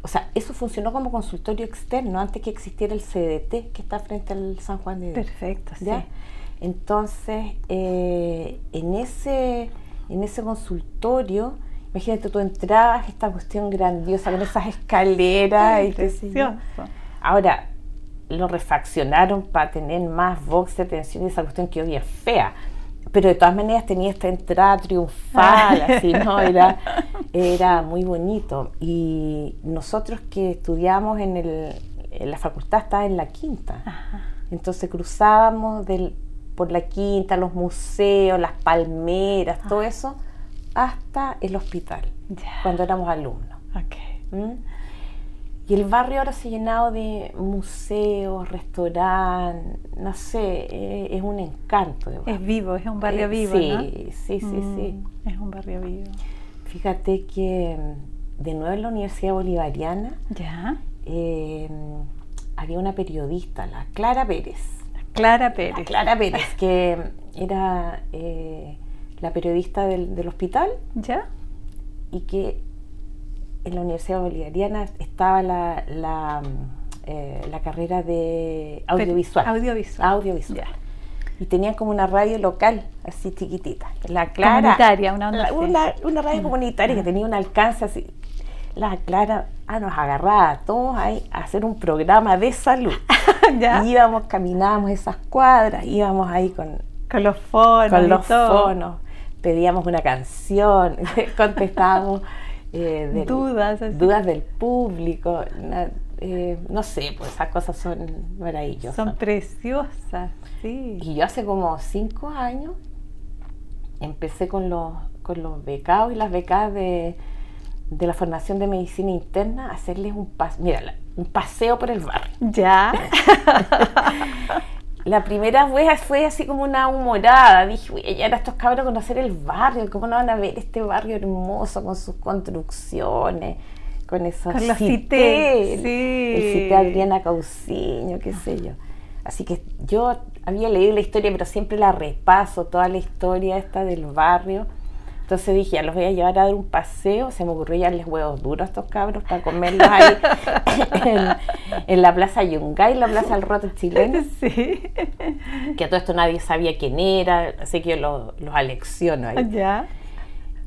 O sea, eso funcionó como consultorio externo antes que existiera el CDT que está frente al San Juan de
Dios. Perfecto, sí.
Entonces, eh, en, ese, en ese consultorio, imagínate, tú entrabas, esta cuestión grandiosa con esas escaleras y
Precioso.
Ahora, lo refaccionaron para tener más box de tensión y esa cuestión que hoy es fea. Pero de todas maneras tenía esta entrada triunfal, así, ¿no? Era, era muy bonito. Y nosotros que estudiamos en, el, en la facultad estaba en la quinta. Entonces cruzábamos del, por la quinta, los museos, las palmeras, todo eso, hasta el hospital, cuando éramos alumnos.
Okay. ¿Mm?
Y el barrio ahora se ha llenado de museos, restaurantes, no sé, eh, es un encanto.
es vivo, es un barrio eh, vivo,
sí,
¿no?
Sí, sí, sí.
Mm, es un barrio vivo.
Fíjate que mm, de nuevo en la Universidad Bolivariana
¿Ya?
Eh, había una periodista, la Clara Pérez.
Clara Pérez.
Clara Pérez, que era la periodista del, del hospital.
¿Ya?
Y que en la Universidad Bolivariana estaba la, la, eh, la carrera de audiovisual.
audiovisual.
Audiovisual. Y tenían como una radio local, así chiquitita. La Clara.
Comunitaria, una
una, una, radio comunitaria que tenía un alcance así. La Clara ah, nos agarraba a todos ahí a hacer un programa de salud. Y íbamos, caminábamos esas cuadras, íbamos ahí con,
con los fonos.
Con los fonos. Pedíamos una canción, contestábamos. Eh,
dudas,
dudas del público. Eh, no sé, pues esas cosas son maravillosas.
Son preciosas, sí.
Y yo hace como cinco años empecé con los, con los becados y las becas de, de la formación de medicina interna, hacerles un, pas mira, un paseo por el barrio.
Ya.
la primera vez fue así como una humorada. Dije, voy a llegar a estos cabros conocer el barrio. ¿Cómo no van a ver este barrio hermoso con sus construcciones? Con esos
con los
cité,
sí.
El cité Adriana Cauciño, qué sé yo. Así que yo había leído la historia, pero siempre la repaso, toda la historia esta del barrio. Entonces dije, ya los voy a llevar a dar un paseo. Se me ocurrió darles huevos duros a estos cabros para comerlos ahí en, la Plaza Yungay, la Plaza del Roto chileno.
Sí.
Que a todo esto nadie sabía quién era, así que yo los, alecciono ahí.
Ya.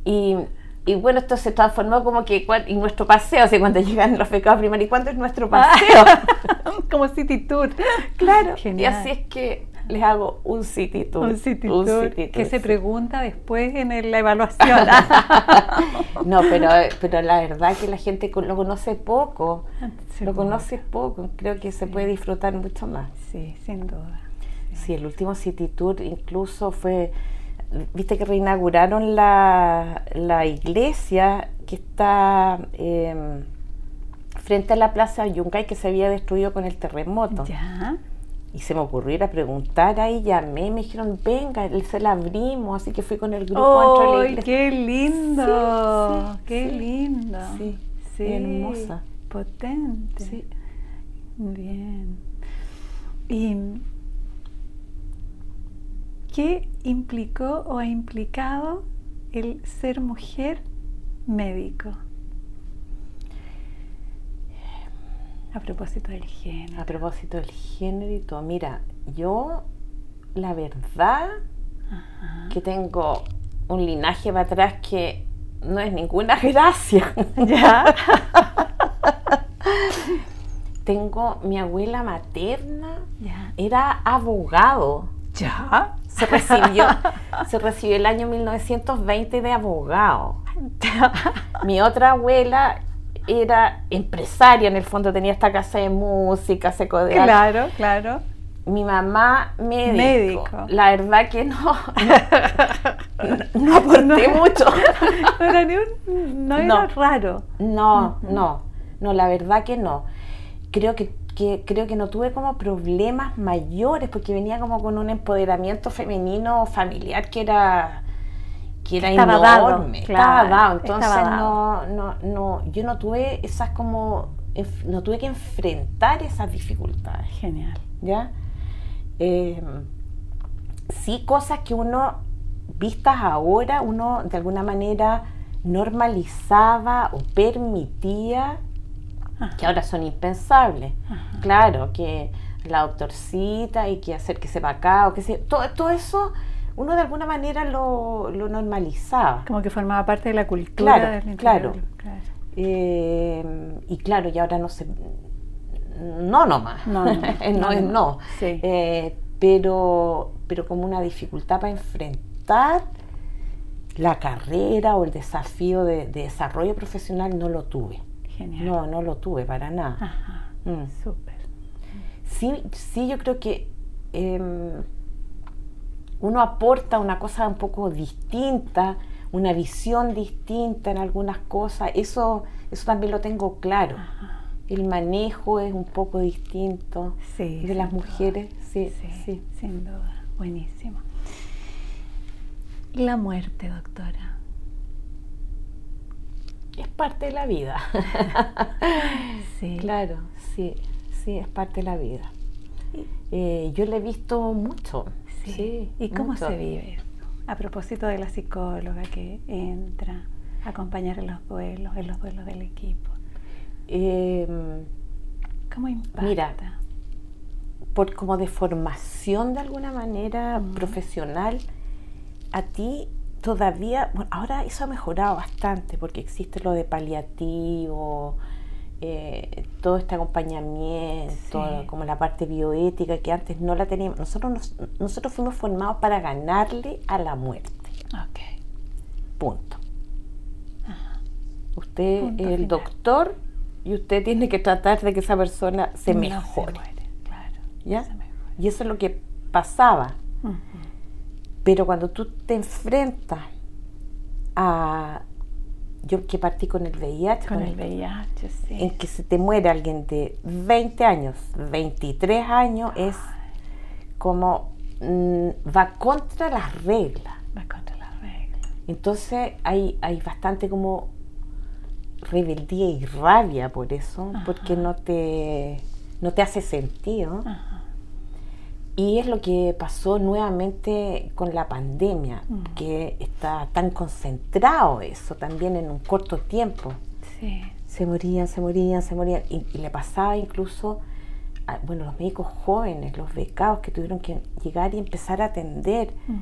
Y, y, bueno, esto se transformó como que y nuestro paseo, así cuando llegan los pecados primarios, ¿y cuándo es nuestro paseo?
como City Tour.
Claro. Y así es que les hago un city tour.
Un city, tour, que se pregunta después en la evaluación.
no, pero, pero la verdad que la gente lo conoce poco. lo conoce poco. Creo que se puede disfrutar mucho más.
Sí, sin duda.
Sí. el último city tour incluso fue, viste que reinauguraron la, la iglesia que está... Em, frente a la plaza Yungay que se había destruido con el terremoto.
Ya.
Y se me ocurrió ir a preguntar ahí, llamé, me dijeron, venga, se la abrimos, así que fui con el grupo
¡Oh, qué lindo! ¡Qué lindo!
Sí, sí, hermosa.
Potente.
Sí.
Bien. ¿Y qué implicó o ha implicado el ser mujer médico? A propósito del género.
A propósito del género y todo. Mira, yo la verdad que tengo un linaje para atrás que no es ninguna gracia.
¿Ya?
tengo mi abuela materna, era abogado.
¿Ya?
Se recibió, se recibió el año 1920 de abogado. mi otra abuela era empresaria, en el fondo tenía esta casa de música, se codeaba.
Claro, claro.
Mi mamá, médico. La verdad que no. No, aporté mucho.
No era, ni un, no era raro.
No, no, no, la verdad que no. Creo que, que, creo que no tuve como problemas mayores porque venía como con un empoderamiento femenino familiar que era que era estaba enorme, dado, estaba dado. Entonces No, no, no, yo no tuve esas como, no tuve que enfrentar esas dificultades.
Genial.
¿Ya? Em, sí, cosas que uno, vistas ahora, uno de alguna manera normalizaba o permitía, que ahora son impensables. Claro, que la doctorcita y que hacer que sepa acá, o que se, todo, todo eso uno de alguna manera lo, normalizaba.
Como que formaba parte de la cultura
claro, del Claro, claro. Eh, y claro, y ahora no se... No nomás.
No, no,
no, es no. Eh, pero, pero como una dificultad para enfrentar la carrera o el desafío de, desarrollo profesional no lo tuve.
Genial.
No, no lo tuve para nada.
Ajá. Mm. Súper.
Sí, sí, yo creo que em, uno aporta una cosa un poco distinta, una visión distinta en algunas cosas, eso, eso también lo tengo claro. El manejo es un poco distinto de las mujeres, sí, sí,
sin duda, buenísimo. La muerte, doctora.
Es parte de la vida.
sí.
Claro, sí, sí, es parte de la vida. Eh, yo le he visto mucho, Sí.
¿Y cómo se vive? A propósito de la psicóloga que entra a acompañar en los duelos, en los duelos del equipo.
Em,
¿Cómo impacta?
Mira, por como de formación de alguna manera profesional, a ti todavía, bueno, ahora eso ha mejorado bastante porque existe lo de paliativo, eh, todo este acompañamiento, como la parte bioética que antes no la teníamos. Nosotros, nosotros fuimos formados para ganarle a la muerte. Punto. Usted es el doctor y usted tiene que tratar de que esa persona se mejore. ¿Ya? Y eso es lo que pasaba. Pero cuando tú te enfrentas a yo que partí con el VIH,
con, el VIH, sí.
en que se te muere alguien de 20 años, 23 años, es como mm, va contra las reglas.
Va contra las reglas.
Entonces hay, hay bastante como rebeldía y rabia por eso, porque no te, no te hace sentido. Y es lo que pasó nuevamente con la pandemia,
Mm.
que está tan concentrado eso también en un corto tiempo.
Sí.
Se morían, se morían, se morían. Y, y le pasaba incluso a bueno, los médicos jóvenes, los becados que tuvieron que llegar y empezar a atender
Mm.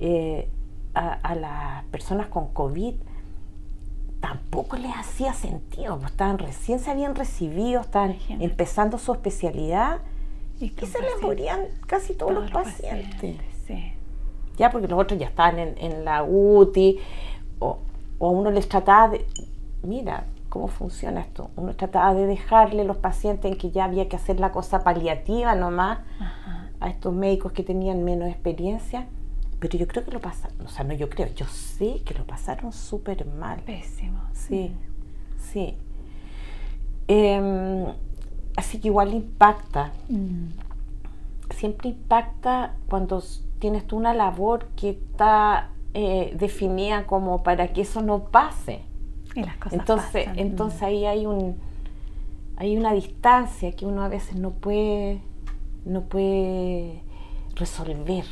eh, a, a las personas con COVID. Tampoco les hacía sentido, pues estaban recién se habían recibido, estaban
Imagínate.
empezando su especialidad y se les
pacientes-
morían casi todos, los pacientes.
Sí.
Ya porque los otros ya estaban en, en la UTI o, o uno les trataba de, mira cómo funciona esto, uno trataba de dejarle los pacientes en que ya había que hacer la cosa paliativa nomás
Ajá.
a estos médicos que tenían menos experiencia, pero yo creo que lo pasaron, o sea, no yo creo, yo sé que lo pasaron súper mal.
Pésimo.
Sí, sí. Em, así que igual impacta,
Mm.
siempre impacta cuando tienes tú una labor que está eh, definida como para que eso no pase.
Y las cosas
Entonces,
pasan.
entonces
Mm.
ahí hay un hay una distancia que uno a veces no puede no puede resolver,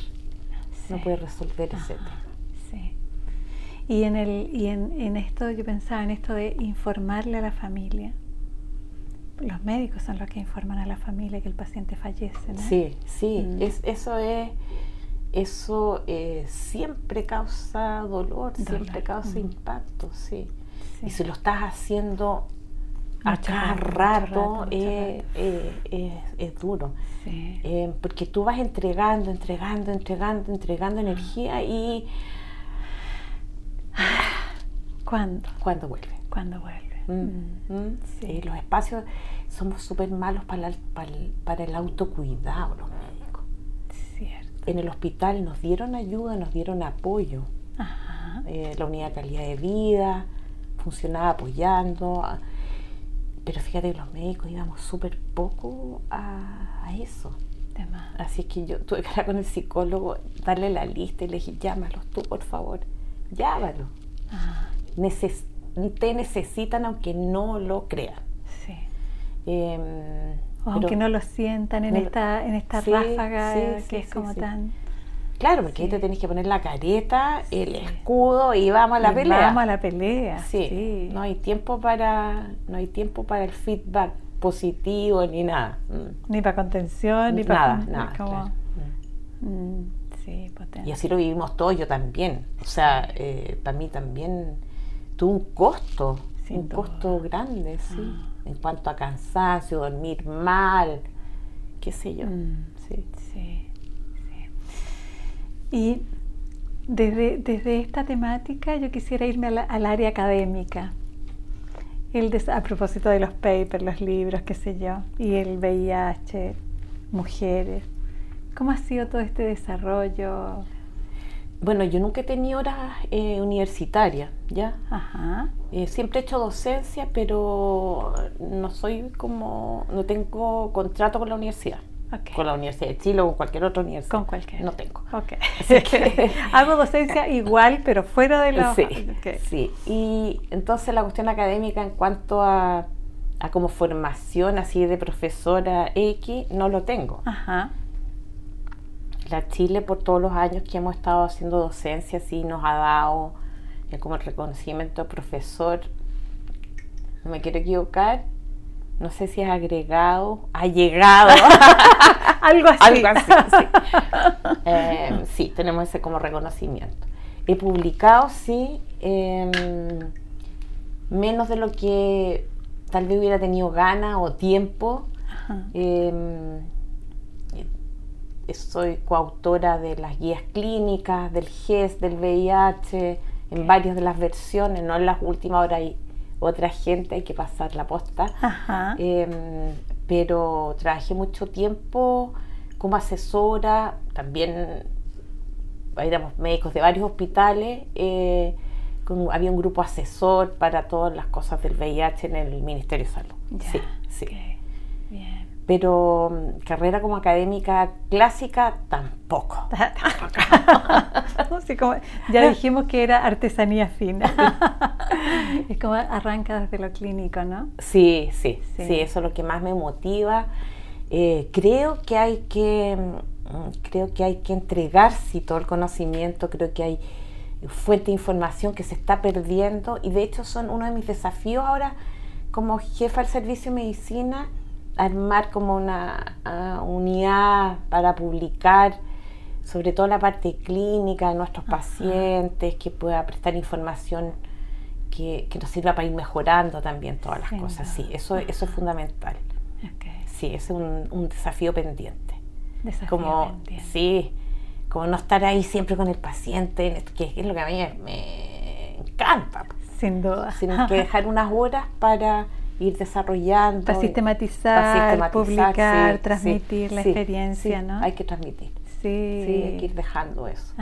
no puede resolver ese
Ajá,
tema.
Sí. Y en el y en, en esto yo pensaba en esto de informarle a la familia. Los médicos son los que informan a la familia que el paciente fallece, ¿no?
Sí, sí,
Mm.
es, eso es, eso eh, siempre causa dolor, siempre causa
mm.
impacto, sí.
Sí.
Y si lo estás haciendo a
Mucho
cada
rato,
rato, eh, eh, es, es duro.
Sí.
Eh, porque tú vas entregando, entregando, entregando, entregando energía y
¿Cuándo?
cuando vuelve.
¿Cuándo vuelve?
Mm,
Mm. Sí.
Eh, los espacios somos súper malos para el, para, el, para el autocuidado, los médicos.
Cierto.
En el hospital nos dieron ayuda, nos dieron apoyo.
Ajá.
Eh, la unidad de calidad de vida funcionaba apoyando. ah, Pero fíjate que los médicos íbamos súper poco a, a eso. Así que yo tuve que hablar con el psicólogo, darle la lista y le dije, llámalos tú, por favor. Llámalos.
Ah,
Neces- te necesitan aunque no lo crean.
sí.
Em,
O aunque no lo sientan en
no
esta, en esta
Sí,
ráfaga
sí, sí,
que es como tan.
Claro, porque ahí te tenés que poner la careta, el escudo y vamos a la
Y
pelea.
Vamos a la pelea.
Sí, no hay tiempo para no hay tiempo para el feedback positivo ni nada. Mm.
Ni para contención, ni para.
nada, nada.
como-
claro. Mm,
sí, potente.
Y así lo vivimos todos, yo también. O sea, eh, para mí también tuvo un costo,
Sin
un
duda.
costo grande, sí.
Ah.
En cuanto a cansancio, dormir mal, qué sé yo.
Mm.
Sí.
Sí, sí. Y desde, desde esta temática yo quisiera irme a la- al área académica. El des- a propósito de los papers, los libros, qué sé yo, y el VIH, mujeres. ¿Cómo ha sido todo este desarrollo?
Bueno, yo nunca he tenido horas eh, universitarias, ¿ya?
Ajá.
Eh, siempre he hecho docencia, pero no soy como, no tengo contrato con la universidad.
Ok.
Con la Universidad de Chile o con cualquier otra universidad.
Con cualquier.
No tengo.
Ok.
Así que-
Hago docencia igual, pero fuera de la.
Sí, sí. Y entonces la cuestión académica en cuanto a, a como formación así de profesora X, no lo tengo.
Ajá.
La Chile por todos los años que hemos estado haciendo docencia sí nos ha dado eh, como el reconocimiento profesor, no me quiero equivocar, no sé si es agregado, ha llegado,
Algo así.
algo así. Sí. Eh, sí, tenemos ese como reconocimiento. He publicado, sí, em, menos de lo que tal vez hubiera tenido ganas o tiempo. Eh, soy coautora de las guías clínicas, del GES, del VIH, en varias de las versiones, no en las últimas, ahora hay otra gente, hay que pasar la posta.
Ajá.
Eh, pero trabajé mucho tiempo como asesora, también éramos médicos de varios hospitales, eh, había un grupo asesor para todas las cosas del VIH en el Ministerio de Salud. sí, sí. Pero mm, carrera como académica clásica tampoco.
ya dijimos que era artesanía fina. es como arranca desde lo clínico, ¿no?
Sí, sí, sí, eso es lo que más me motiva. Eh, creo que hay que mm, creo que hay que entregar sí, todo el conocimiento, creo que hay fuente de información que se está perdiendo y de hecho son uno de mis desafíos ahora como jefa del servicio de medicina, armar como una ah, unidad para publicar sobre todo la parte clínica de nuestros pacientes, que pueda prestar información que, nos sirva para ir mejorando también todas las cosas. Sí, eso, eso es fundamental. Sí, ese es un, desafío pendiente.
Desafío
como,
pendiente.
Sí, como no estar ahí siempre con el paciente, que es lo que a mí me encanta.
Sin duda.
Sino que dejar unas horas para ir desarrollando.
Para sistematizar, publicar, transmitir la experiencia, ¿no?
Hay que transmitir. Sí. hay que ir dejando eso.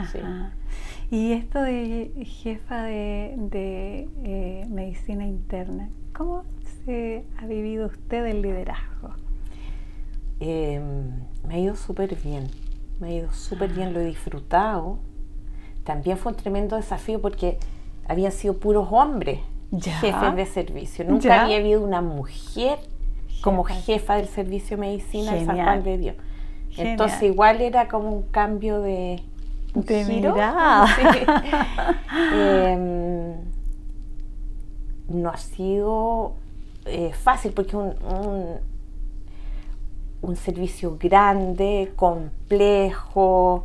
Y esto de jefa de, eh, medicina interna, ¿cómo se ha vivido usted el liderazgo?
Em, me ha ido súper bien me ha ido súper bien, lo he disfrutado. También fue un tremendo desafío porque habían sido puros hombres jefes de servicio. Nunca había habido una mujer como jefa. del servicio de medicina de San Juan de Dios. Entonces igual era como un cambio de,
de
em, no ha sido eh, fácil porque un, un servicio grande, complejo,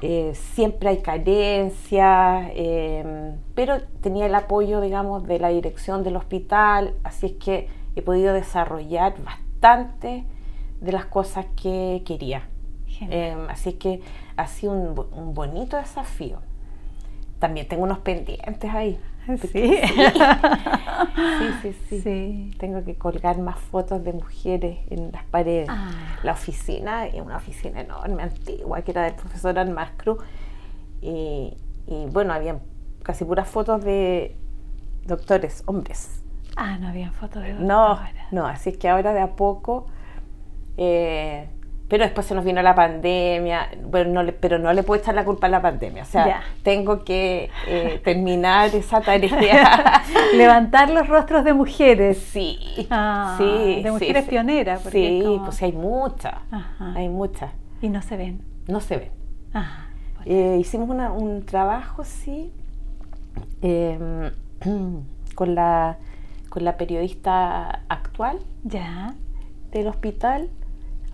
eh, siempre hay carencia, em, pero tenía el apoyo, digamos, de la dirección del hospital, así es que he podido desarrollar bastante de las cosas que quería. Em, así es que ha sido un bonito desafío. También tengo unos pendientes ahí.
Sí.
Sí. sí. sí, Tengo que colgar más fotos de mujeres en las paredes. Ah. La oficina, es una oficina enorme, antigua, que era del profesor Almascru. Y, y bueno, había casi puras fotos de doctores, hombres.
Ah, no había fotos de doctores.
No, no, así es que ahora de a poco eh, pero después se nos vino la pandemia, bueno, no le, pero no le puedo echar la culpa a la pandemia, o sea, tengo que eh, terminar esa tarea.
Levantar los rostros de mujeres.
Sí,
ah, sí. De mujeres pioneras.
Sí, pues hay muchas, hay muchas.
Y no se ven.
No se ven. Eh, hicimos un trabajo, sí, em, con, la, con la periodista actual
ya.
del hospital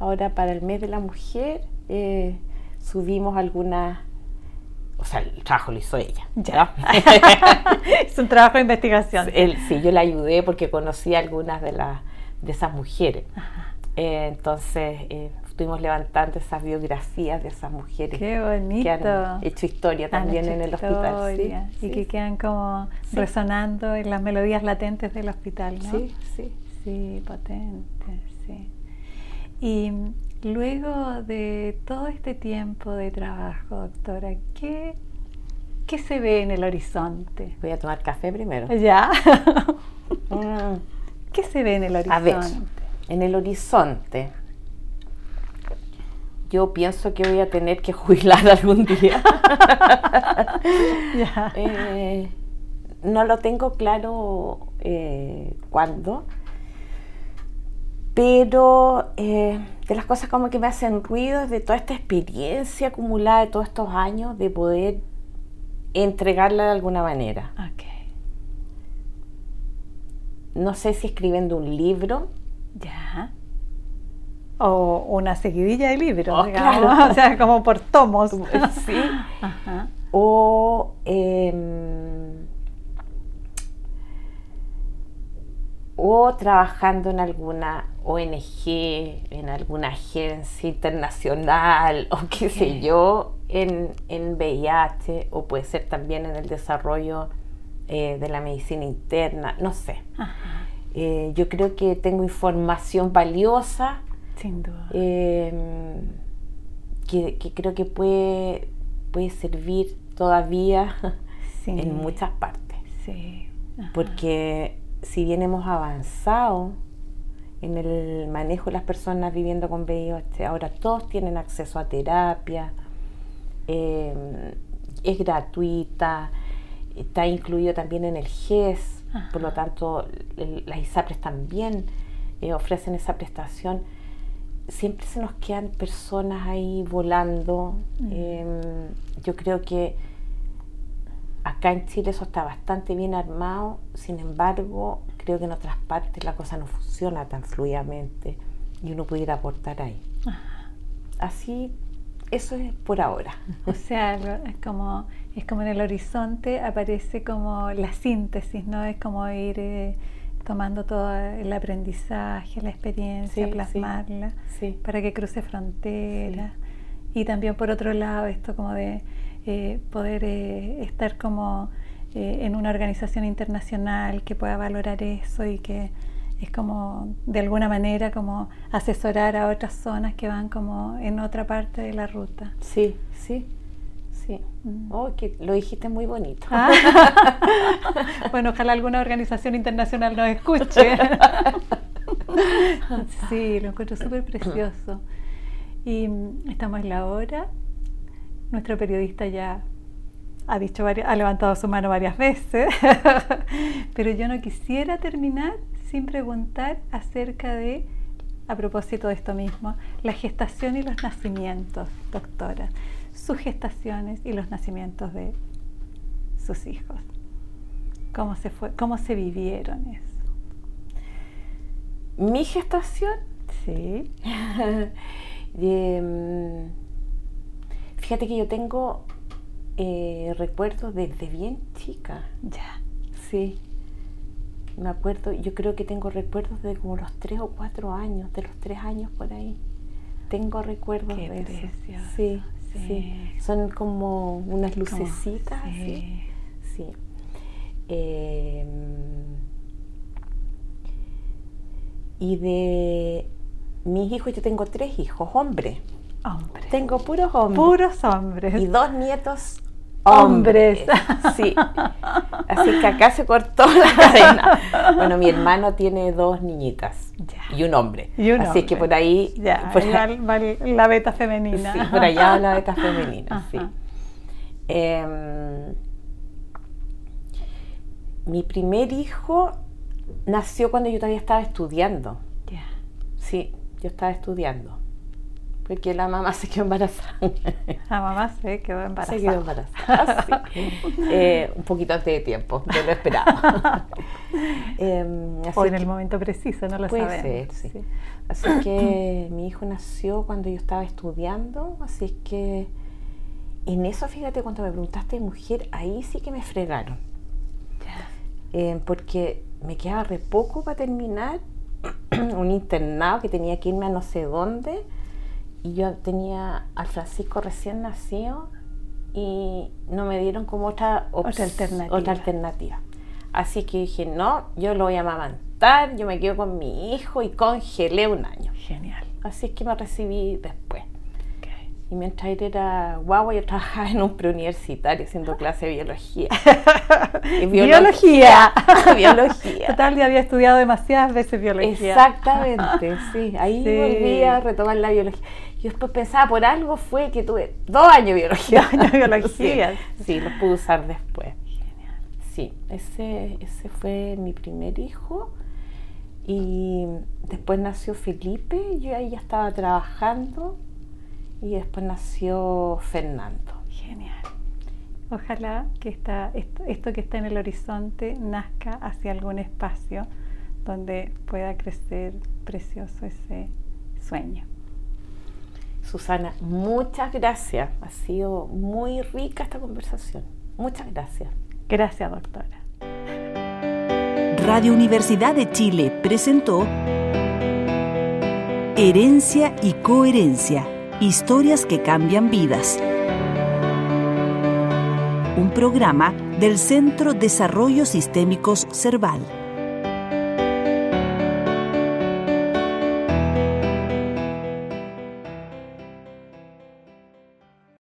Ahora para el mes de la mujer eh, subimos algunas, o sea, el trabajo lo hizo ella.
Ya. es un trabajo de investigación.
sí, yo la ayudé porque conocí algunas de, las de esas mujeres. Eh, entonces eh, estuvimos levantando esas biografías de esas mujeres
Qué bonito.
que han hecho historia también en el hospital.
y que quedan como resonando en las melodías latentes del hospital, ¿no?
Sí, sí.
Sí, potente. Y luego de todo este tiempo de trabajo, doctora, ¿qué, qué se ve en el horizonte?
Voy a tomar café primero.
Ya. Mm. ¿Qué se ve en el horizonte? A ver,
en el horizonte. Yo pienso que voy a tener que jubilar algún día.
ya.
Eh, no lo tengo claro eh, cuándo pero eh, de las cosas como que me hacen ruido es de toda esta experiencia acumulada de todos estos años de poder entregarla de alguna manera. No sé si escribiendo un libro.
Ya. O una seguidilla de libros, oh, digamos. o sea, como por tomos.
sí. O em, o trabajando en alguna ONG, en alguna agencia internacional o qué sé yo, en, en, VIH o puede ser también en el desarrollo eh, de la medicina interna, no sé. Eh, yo creo que tengo información valiosa.
Sin duda.
Em, que, creo que puede, puede servir todavía en muchas partes.
Sí.
Porque si bien hemos avanzado en el manejo de las personas viviendo con VIH, ahora todos tienen acceso a terapia, eh, es gratuita, está incluido también en el GES,
Ajá.
por lo tanto el- las ISAPRES también eh, ofrecen esa prestación. Siempre se nos quedan personas ahí volando.
Mm.
eh, yo creo que acá en Chile eso está bastante bien armado, sin embargo, creo que en otras partes la cosa no funciona tan fluidamente y uno pudiera aportar ahí. Así, eso es por ahora.
O sea, es como, es como en el horizonte aparece como la síntesis, ¿no? Es como ir eh, tomando todo el aprendizaje, la experiencia,
Sí, sí.
plasmarla
Sí.
para que cruce fronteras. Y también por otro lado, esto como de eh, poder eh, estar como eh, en una organización internacional que pueda valorar eso y que es como de alguna manera como asesorar a otras zonas que van como en otra parte de la ruta.
Sí, sí, sí.
Mm.
Oh, que lo dijiste muy bonito.
Ah. bueno, ojalá alguna organización internacional nos escuche. sí, lo encuentro súper precioso. Y estamos en la hora. Nuestro periodista ya ha dicho ha levantado su mano varias veces, pero yo no quisiera terminar sin preguntar acerca de, a propósito de esto mismo, la gestación y los nacimientos, doctora. Sus gestaciones y los nacimientos de sus hijos. ¿Cómo se fue? ¿Cómo se vivieron eso?
Mi gestación,
Sí.
em, fíjate que yo tengo eh, recuerdos desde bien chica.
Ya.
Sí, me acuerdo, yo creo que tengo recuerdos de como los tres o cuatro años, de los tres años por ahí. Tengo recuerdos
Qué
de eso. Sí,
sí.
sí, Son como unas
Como-
lucecitas así.
sí.
Sí. Eh, y de mis hijos, yo tengo tres hijos, hombres.
Hombres.
Tengo puros hombres.
Puros hombres.
Y dos nietos
Hombres.
hombres. Sí. Así que acá se cortó la cadena. Bueno, mi hermano tiene dos niñitas
Ya.
y un hombre.
Y un
Así que por ahí.
Ya,
por
ahí- la beta femenina.
Sí, por allá va la beta femenina, sí. Em, mi primer hijo nació cuando yo todavía estaba estudiando.
Ya.
Sí, yo estaba estudiando. Porque la mamá se quedó embarazada.
La mamá se quedó embarazada.
Se quedó embarazada, sí. Eh, un poquito antes de tiempo, yo lo esperaba. Así
o en
que-
el momento preciso, no lo
Puede
sabemos.
ser, sí. Así que mi hijo nació cuando yo estaba estudiando, así que en eso, fíjate, cuando me preguntaste mujer, ahí sí que me fregaron. Eh, porque me quedaba re poco para terminar un internado que tenía que irme a no sé dónde y yo tenía al Francisco recién nacido y no me dieron como otra,
Otra alternativa.
otra alternativa. Así que dije, no, yo lo voy a amamantar, yo me quedo con mi hijo y congelé un año.
Genial.
Así es que me recibí después. Y mientras él era guagua, yo trabajaba en un preuniversitario haciendo clase de biología. Y
Biología.
biología.
Total, ya había estudiado demasiadas veces biología.
Exactamente, sí. Ahí
Sí.
volví a retomar la biología. Yo después pensaba, por algo fue que tuve dos años de biología.
Dos años de biología.
Sí, sí, los pude usar después.
Genial.
Sí, ese, ese fue mi primer hijo. Y después nació Felipe, yo ahí ya estaba trabajando. Y después nació Fernando.
Genial. Ojalá que esta, esto, esto que está en el horizonte nazca hacia algún espacio donde pueda crecer precioso ese sueño.
Susana, muchas gracias. Ha sido muy rica esta conversación. Muchas gracias.
Gracias, doctora.
Radio Universidad de Chile presentó Herencia y Coherencia, historias que cambian vidas. Un programa del Centro Desarrollo Sistémicos Cerval.